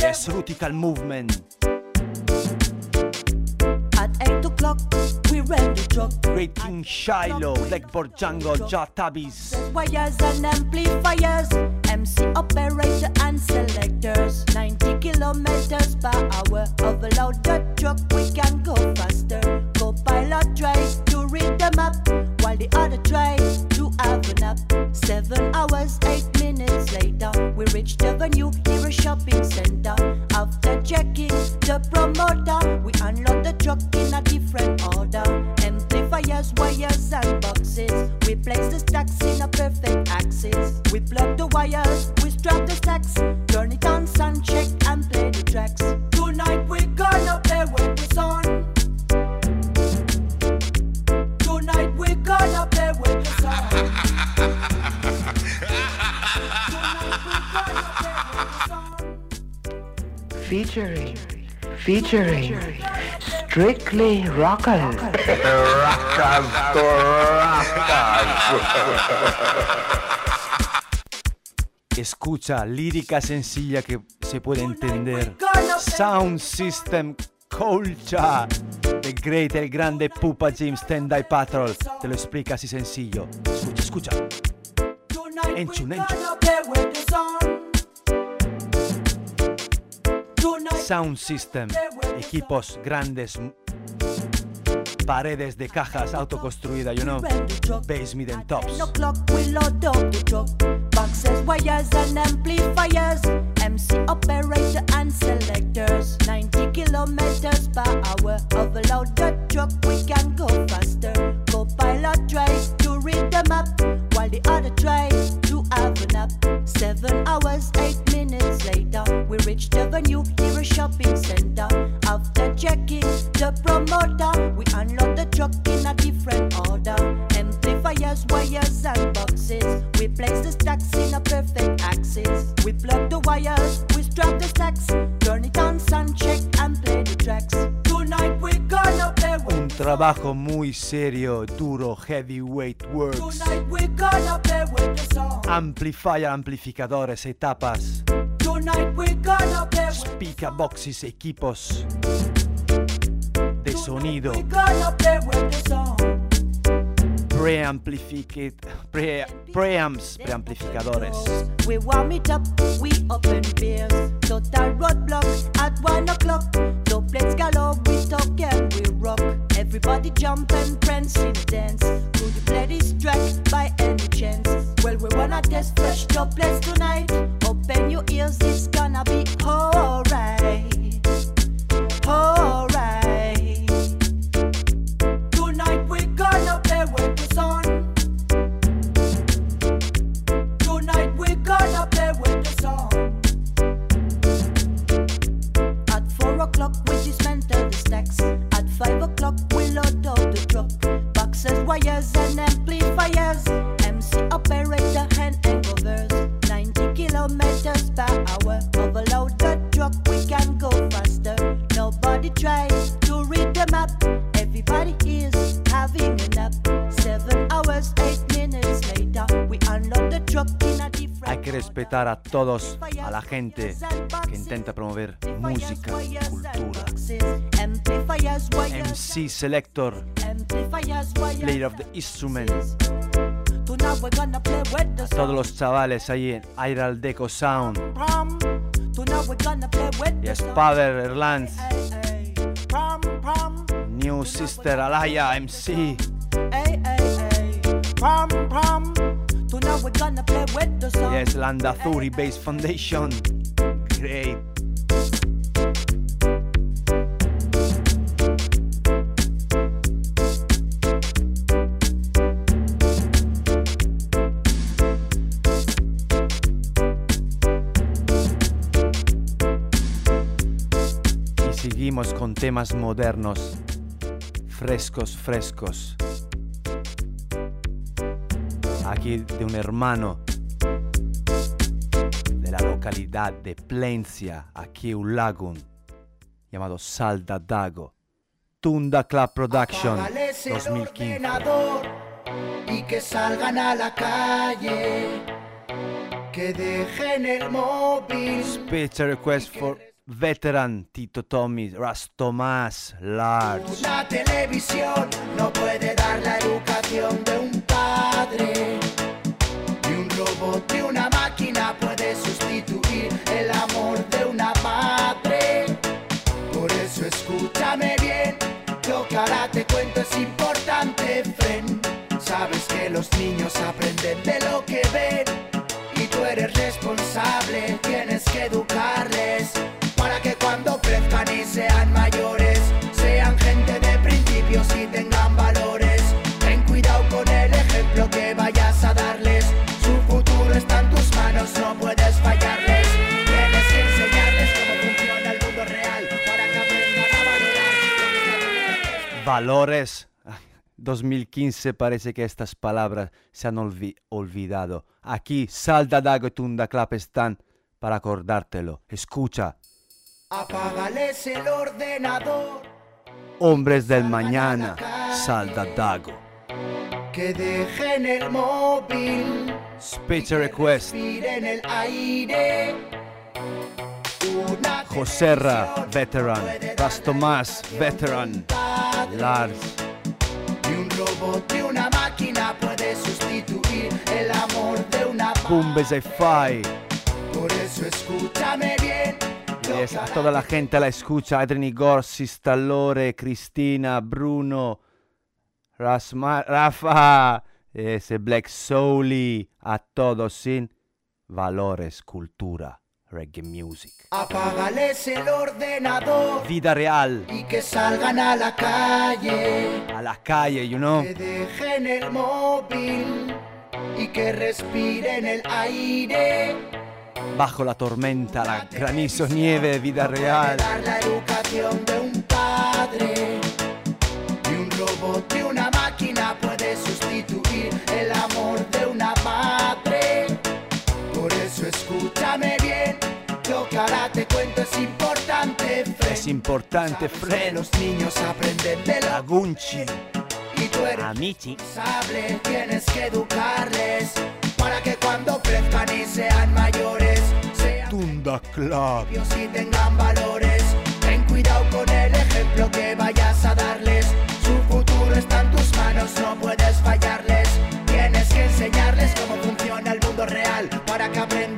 Yes, Rutical Movement. at 8 o'clock. We ready the truck. Great King Shiloh, Blackboard Jungle, Jatabis. Wires and amplifiers. Strictly Rockers. Escucha, lírica sencilla que se puede entender. Sound System Culture. The Great, el grande Pupa James Tendai Patrol. Te lo explica así sencillo. Escucha, escucha. Enchun, enchun. Sound System. Equipos grandes. Paredes de cajas autoconstruidas, you know. Base, mid and tops. 10 o'clock, we load up the truck. Boxes, wires, and amplifiers. MC operator and selectors. 90 kilometers per hour. Truck, we can go faster. Co-pilot tries to read the map while the other tries to have a nap. Seven hours, eight minutes later, we reach the venue near a shopping center. After checking the promoter. We unload the truck in a different order. Amplifiers, wires, and boxes. We place the stacks in a perfect axis. We plug the wires, we strap the stacks. Turn it on, sound check, and play the tracks. Tonight we're gonna play with Un trabajo muy serio, duro, heavyweight works. Tonight we're gonna play with the song. Amplifier, amplificadores, etapas, Tonight we're gonna play speaker boxes, equipos de sonido, We're gonna play with the song. pre, preamps, preamplificadores. We warm it up, we open beers. Total roadblock at one o'clock. No plates galore, we talk and we rock. Everybody jump and prance in dance. Could you play this track by any chance? Well, we wanna test fresh topless tonight. Open your ears, it's gonna be. Alright. A todos, a la gente que intenta promover música, cultura. MC Selector, player of the instrument. Tonight we're gonna play with the A todos los chavales ahí en Iral Deco Sound. Y es prom. New Sister Alaya MC. We're gonna play with the song. Y es Landazuri Bass Foundation. Great. Y seguimos con temas modernos, frescos, frescos. Aquí de un hermano de la localidad de Plencia, aquí un lagoon, llamado Salda Dago. Tunda Club Production Apágales el 2015. ordenador y que salgan a la calle. Que dejen el móvil. Special request for veteran Tito Tommy, Ras Tomás, Large. Una televisión no puede dar la educación de un padre. Ni un robot ni una máquina puede sustituir el amor de una madre. Por eso escúchame bien, lo que ahora te cuento es importante, friend. Sabes que los niños aprenden de lo que ven y tú eres responsable, Valores. Ay, 2015 parece que estas palabras se han olvi- olvidado. Aquí Salda Dago y Tunda Club están para acordártelo. Escucha, Apágales el ordenador, hombres del mañana, Salda Dago. que dejen el móvil, Special request, miren el aire. Joserra, veteran. Ras Tomás, veteran. Lars, Ni un robot ni una máquina puede sustituir el amor de una Cumbes e Fai. Por eso escúchame bien. Y es a toda la gente la escucha, Adrian Igor, Sistallore, Cristina, Bruno, Rasma- Rafa, ese Black Souli, a todos sin valores, cultura, reggae music. Apágales el ordenador Vida real, y que salgan a la calle. a la calle, you know. Que dejen el móvil y que respiren el aire. Bajo la tormenta, la granizo, nieve, vida real. La educación de un padre. Es importante, Fred. Es importante, Fred. los niños aprenden de lo Gunchi. y tú eres Amici. responsable, tienes que educarles para que cuando crezcan y sean mayores sean Tunda Club. y tengan valores. Ten cuidado con el ejemplo que vayas a darles. Su futuro está en tus manos, no puedes fallarles. Tienes que enseñarles cómo funciona el mundo real para que aprendan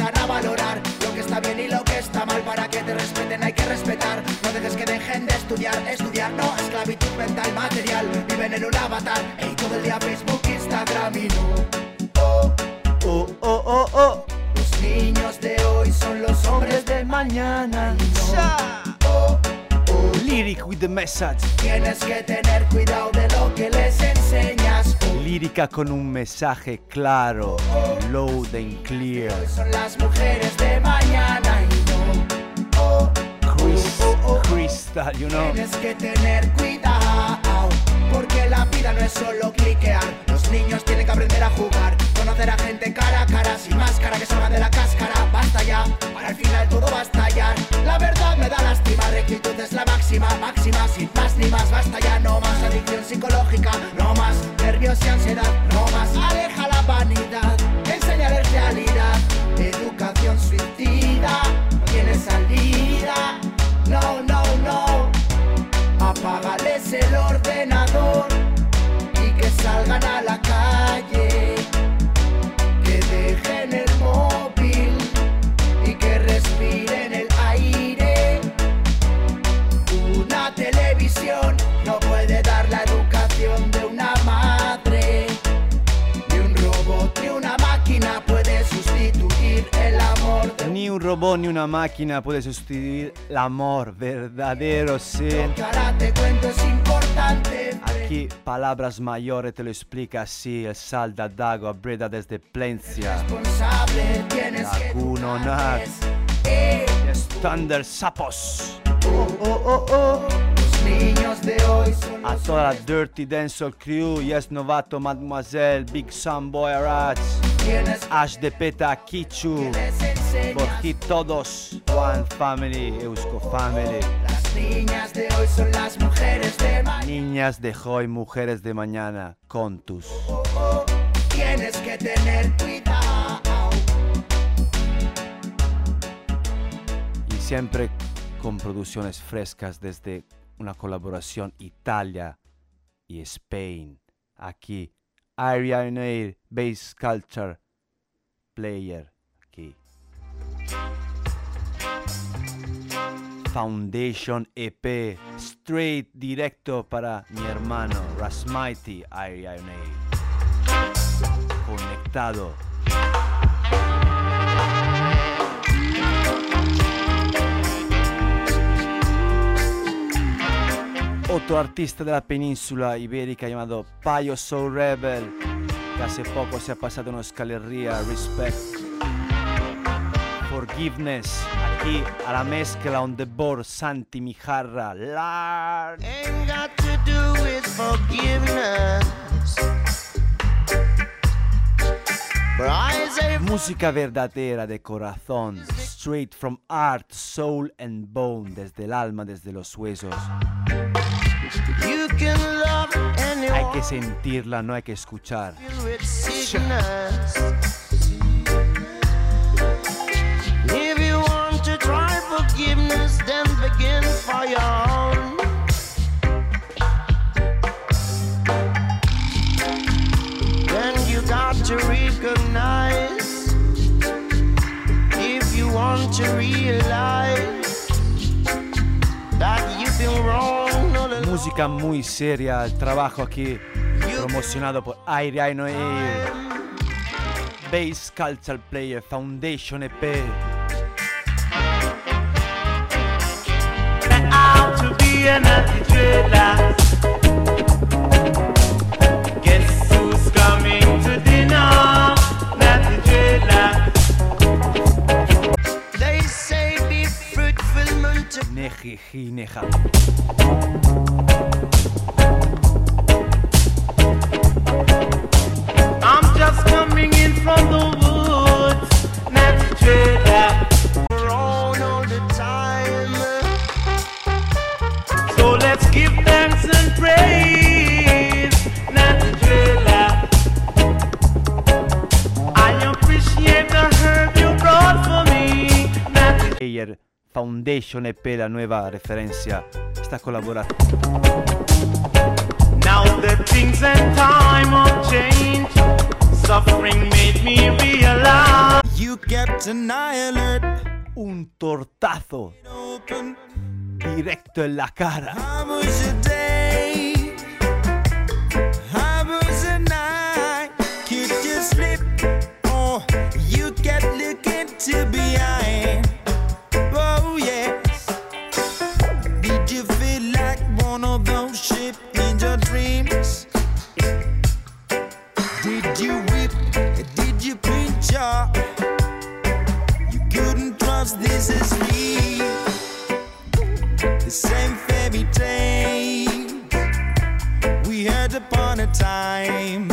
te respeten hay que respetar. No dejes que dejen de estudiar, estudiar no, esclavitud mental material. Viven en un avatar, y todo el día Facebook, Instagram y no. Oh, oh, oh, oh, oh. Los niños de hoy son los hombres del mañana. y no. Lyric with the message. Tienes que tener cuidado de lo que les enseñas. Lírica con un mensaje claro, loud and clear. Son las mujeres de mañana Crystal, you know. Tienes que tener cuidado, porque la vida no es solo cliquear. Los niños tienen que aprender a jugar, conocer a gente cara a cara, sin máscara que salga de la cáscara. Basta ya, para el final todo va a estallar. La verdad me da lástima, rectitud es la máxima, máxima, sin más ni más. Basta ya, no más adicción psicológica, no más nervios y ansiedad, no más. Aleja salgan a la calle. Robot ni una máquina puede sustituir el amor verdadero, sí. Aquí palabras mayores te lo explica así el Salda Dago a Breda desde Plencia. Responsable tienes que Laguno Nat. Eh. Yes, Thunder Sapos. Oh, oh, oh. Son A toda la Dirty Dancehall Crew, Yes Novato, Mademoiselle, Big Sam Boy Rats, Ash de Peta, Kichu, Borgi todos, One Family, Eusko Family, Las niñas de hoy son las mujeres de mañana. Niñas de hoy, Mujeres de Mañana, Contus. Tienes que tener cuidado. Y siempre con producciones frescas desde una colaboración Italia y Spain. Aquí, Ariane Bass Culture Player. Aquí. Foundation EP, straight directo para mi hermano Rasmighty Ariane. Conectado. Otro artista de la península ibérica llamado Payo Soul Rebel, que hace poco se ha pasado una escalería, Respect, Forgiveness, aquí a la mezcla on the board, Santi Mijarra, Lard. Ain't got to do with Música verdadera de corazón, straight from heart, soul and bone, desde el alma, desde los huesos. you can Hay que sentirla, no hay que escuchar. If you want to try forgiveness, then begin for your own. Then you got to recognize if you want to realize Música muy seria, el trabajo aquí promocionado por Aire No Air. Bass Culture Player Foundation EP. out to be an anti-trailer. Guess who's coming to dinner? Natty trailer. They say be fruitful, my Nejijineja. Foundation EP, la nueva referencia. Esta colaboración. Now that things and time have changed, suffering made me realize. You kept an eye alert. Un tortazo. Directo en la cara. How was your dreams? Did you whip? Did you pinch up? You couldn't trust this is me. The same fairy tale we had upon a time.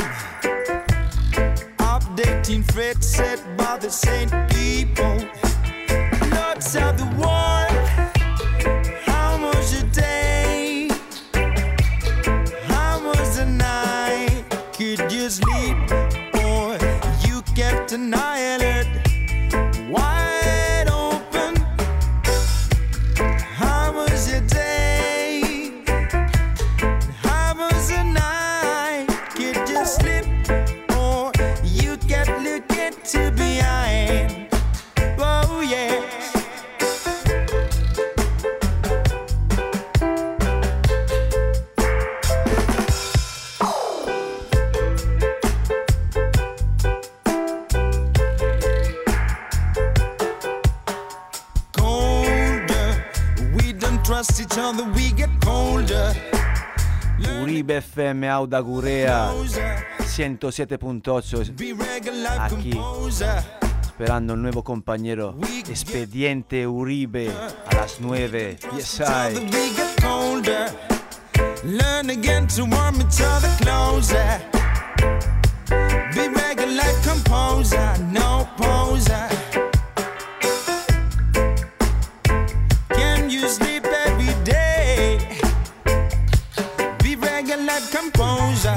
Updating Fred said by the same people. Lords of the world, Uribe FM Auda Gurea 107.8 aquí esperando el nuevo compañero Expediente Uribe a las 9 Yes I Like composer.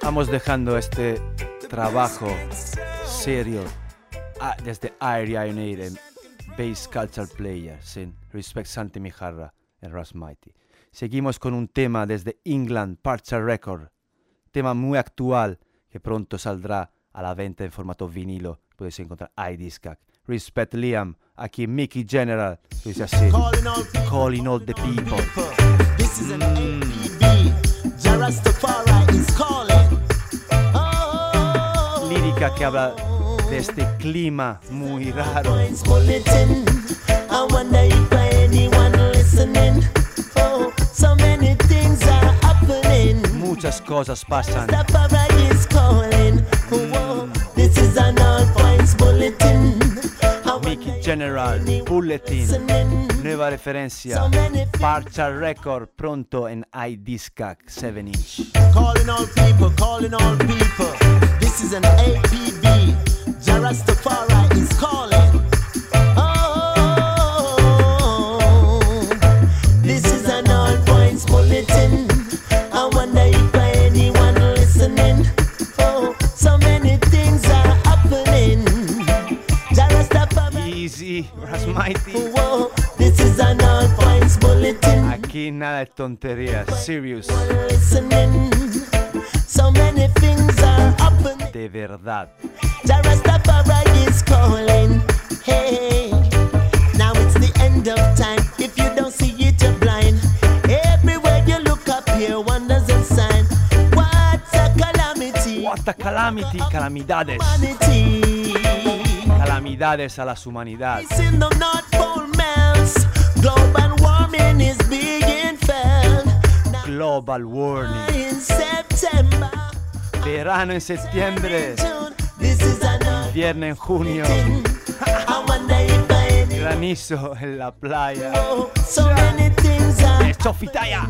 Vamos dejando este trabajo serio ah, desde Area United en Bass Culture Player, sin Respect Santi Mijarra en Ras Mighty. Seguimos con un tema desde England, Parcha Record, tema muy actual que pronto saldrá a la venta en formato vinilo. Puedes encontrar iDiscac. Respect Liam, aquí Mickey General, que dice así: Calling all the people. This is an Jarastafari is calling. Oh. Lírica que habla de este clima muy raro. I wonder if anyone listening. Oh, so many things are happening. Muchas cosas pasan. Rastafari is calling. Oh, this is an all points bulletin. Mickey General, Bulletin, nueva referencia, Parcha Record, pronto en iDiscac 7 inch. Calling all people, calling all people. This is an APB. Jarastafari is calling. Easy, Rasmighty. Whoa, this is an all points bulletin. Aquí nada de tonterías, serious. So many things are happening. de verdad. Jarastafari is calling. Hey, now it's the end of time. If you don't see it, you're blind. Everywhere you look up here, wonders and sign. What's a calamity? What a calamity, calamidades, Humanity. Calamidades a las humanidades. Global warming Verano en septiembre. Invierno en junio. Granizo en la playa. So many things are Es Chofitaya.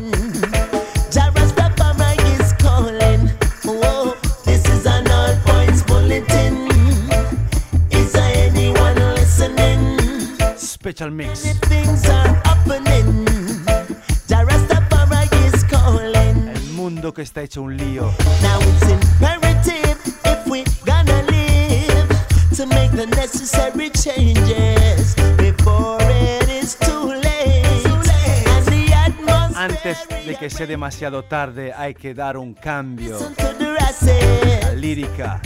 Jah Rastafari is calling. Whoa, this is an all points bulletin. Special mix. El mundo que está hecho un lío. Now it's imperative if we gonna live to make the necessary changes before it is too late. And the atmosphere Antes de que sea demasiado tarde, hay que dar un cambio. to the races. La lírica.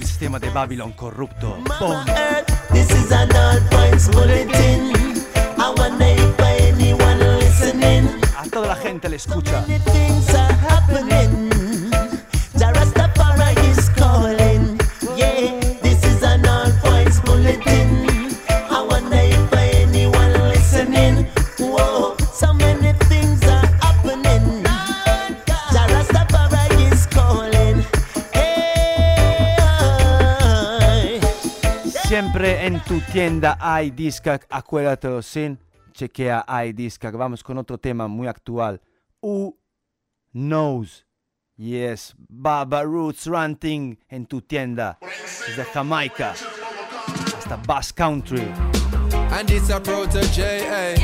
Sistema de Babylon corrupto. Boom. This is an all points bulletin. I wonder if anyone listening. A toda la gente le escucha. Things are happening. Tienda hay Discag, acuérdatelo sin. Chequea hay Discag. Vamos con otro tema muy actual. Who knows? Yes, Baba Roots Ranting en tu tienda. Desde Jamaica hasta Bass Country. And it's a eh?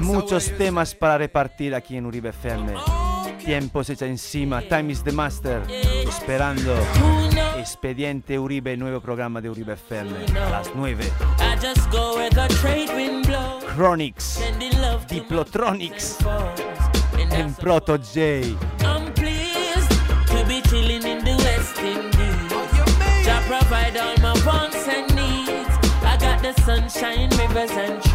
Muchos temas para repartir aquí en Uribe FM. Tiempo se echa encima, Time is the Master. sperando Espediente Uribe, el nuevo programa de Uribe FM a las 9. Chronics, Diplotronics, en Proto J. provide all my wants and needs. I got the sunshine, rivers, and trees.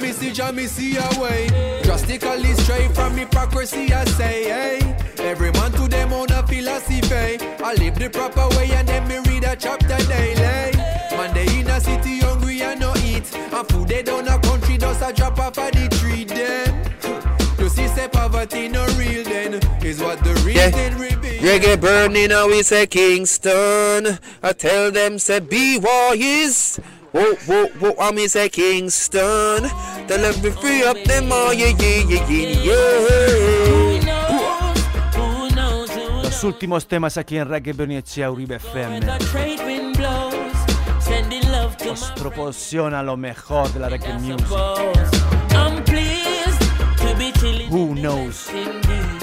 Me see Jah, me see a way. Drastically straight from hypocrisy, I say, hey. Every man to them own a philosophy. I live the proper way and then me read a chapter daily. Man, they in a city hungry and no eat. And food they down a country does a drop off of the tree then. You see, say poverty no real then. Is what the reason reveal. Reggae burning, now we say Kingston. I tell them, say be wise. Whoa, whoa, whoa, I me say Kingston. Tell them we free up them all, yeah, yeah, yeah, yeah, yeah. Who knows, who Los últimos temas aquí en Reggae Bernicea Uribe FM. the trade wind blows. Sending love to Nos proporciona lo mejor de la reggae music. I'm pleased to be chilling Who knows?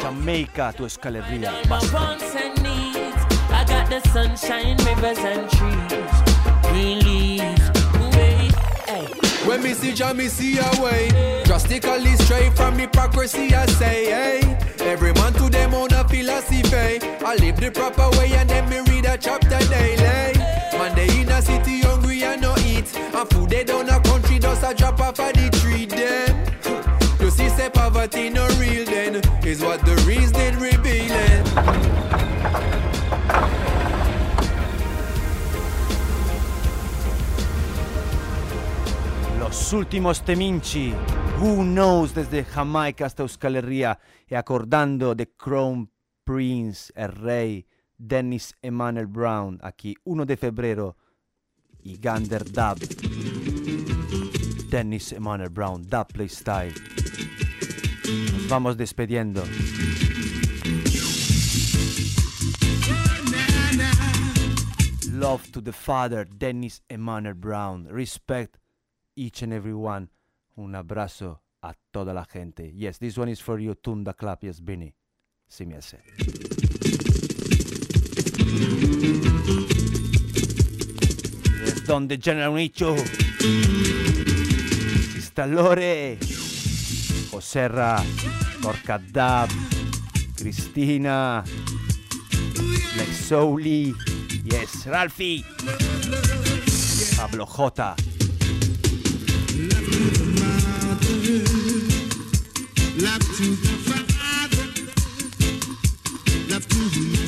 Jamaica, tu escalería. I got the sunshine, rivers and trees. Green leaves, wait, hey. When me see Jah, me see a way. Drastically straight from hypocrisy, I say, hey. Every man to them own a philosophy. I live the proper way and then me read a chapter daily. Man, they in a city hungry and no eat. And food they down a country does a drop off of the tree then. You see, say poverty no real then. Is what the Los últimos teminchi. Who knows desde Jamaica hasta Euskal Herria y acordando de Crown Prince, el rey Dennis Emmanuel Brown, aquí 1 de febrero y Gander Dub. Dennis Emmanuel Brown, Dub Play Style. Nos vamos despediendo. Love to the father, Dennis Emmanuel Brown. Respect each and every one. Un abrazo a toda la gente. Yes, this one is for you, Tunda Club. Yes, Bini. Si mi hace. Yes, donde General Nicho. Sistalore. Joserra. Corcadab. Cristina. Lexouli. Yes, Ralphie. Pablo J. Love to the father, love to the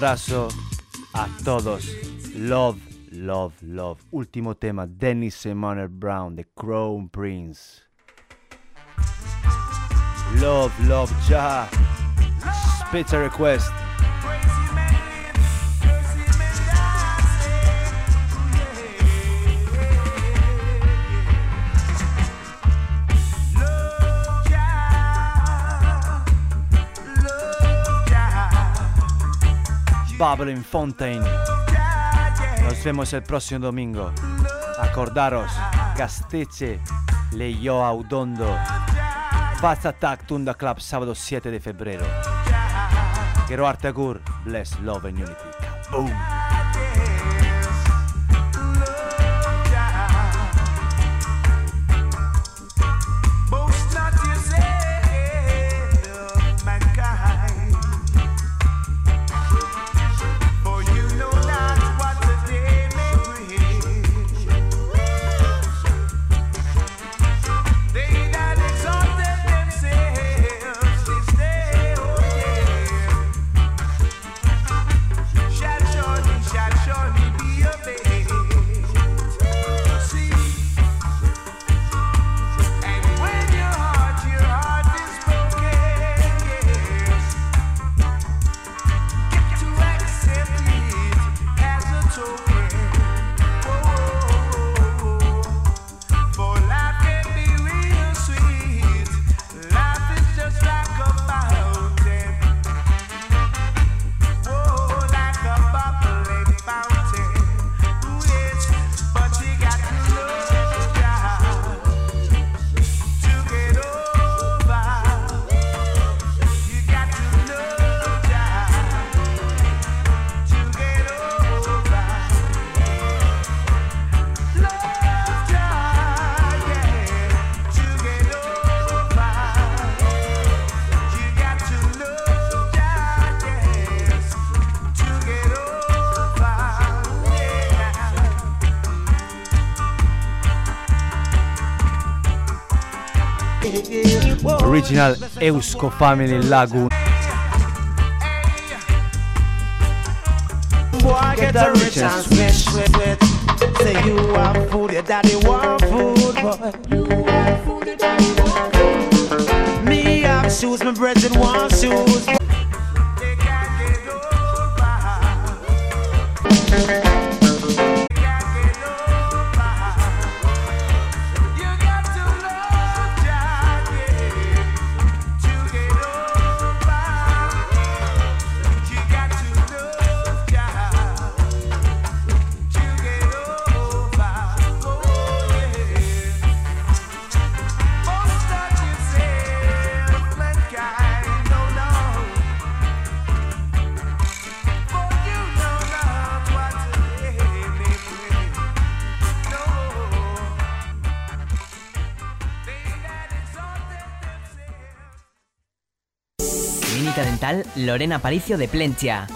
abrazo a todos. Love, love, love. Último tema, Dennis Emanuel Brown, The Crown Prince. Love, love, ja. Special request. Bubbling Fountain. Nos vemos el próximo domingo. Acordaros, Casteche, Leyo Audondo. Fast Attack Tunda Club sábado 7 de febrero. Quiero Artegur, bless, love and unity. Boom. Original Eusko Family Lagoon. Boy, get the. Say you want food, your daddy want food, boy. You want food, your daddy want food. Me shoes, my shoes. They Lorena Paricio de Plencia.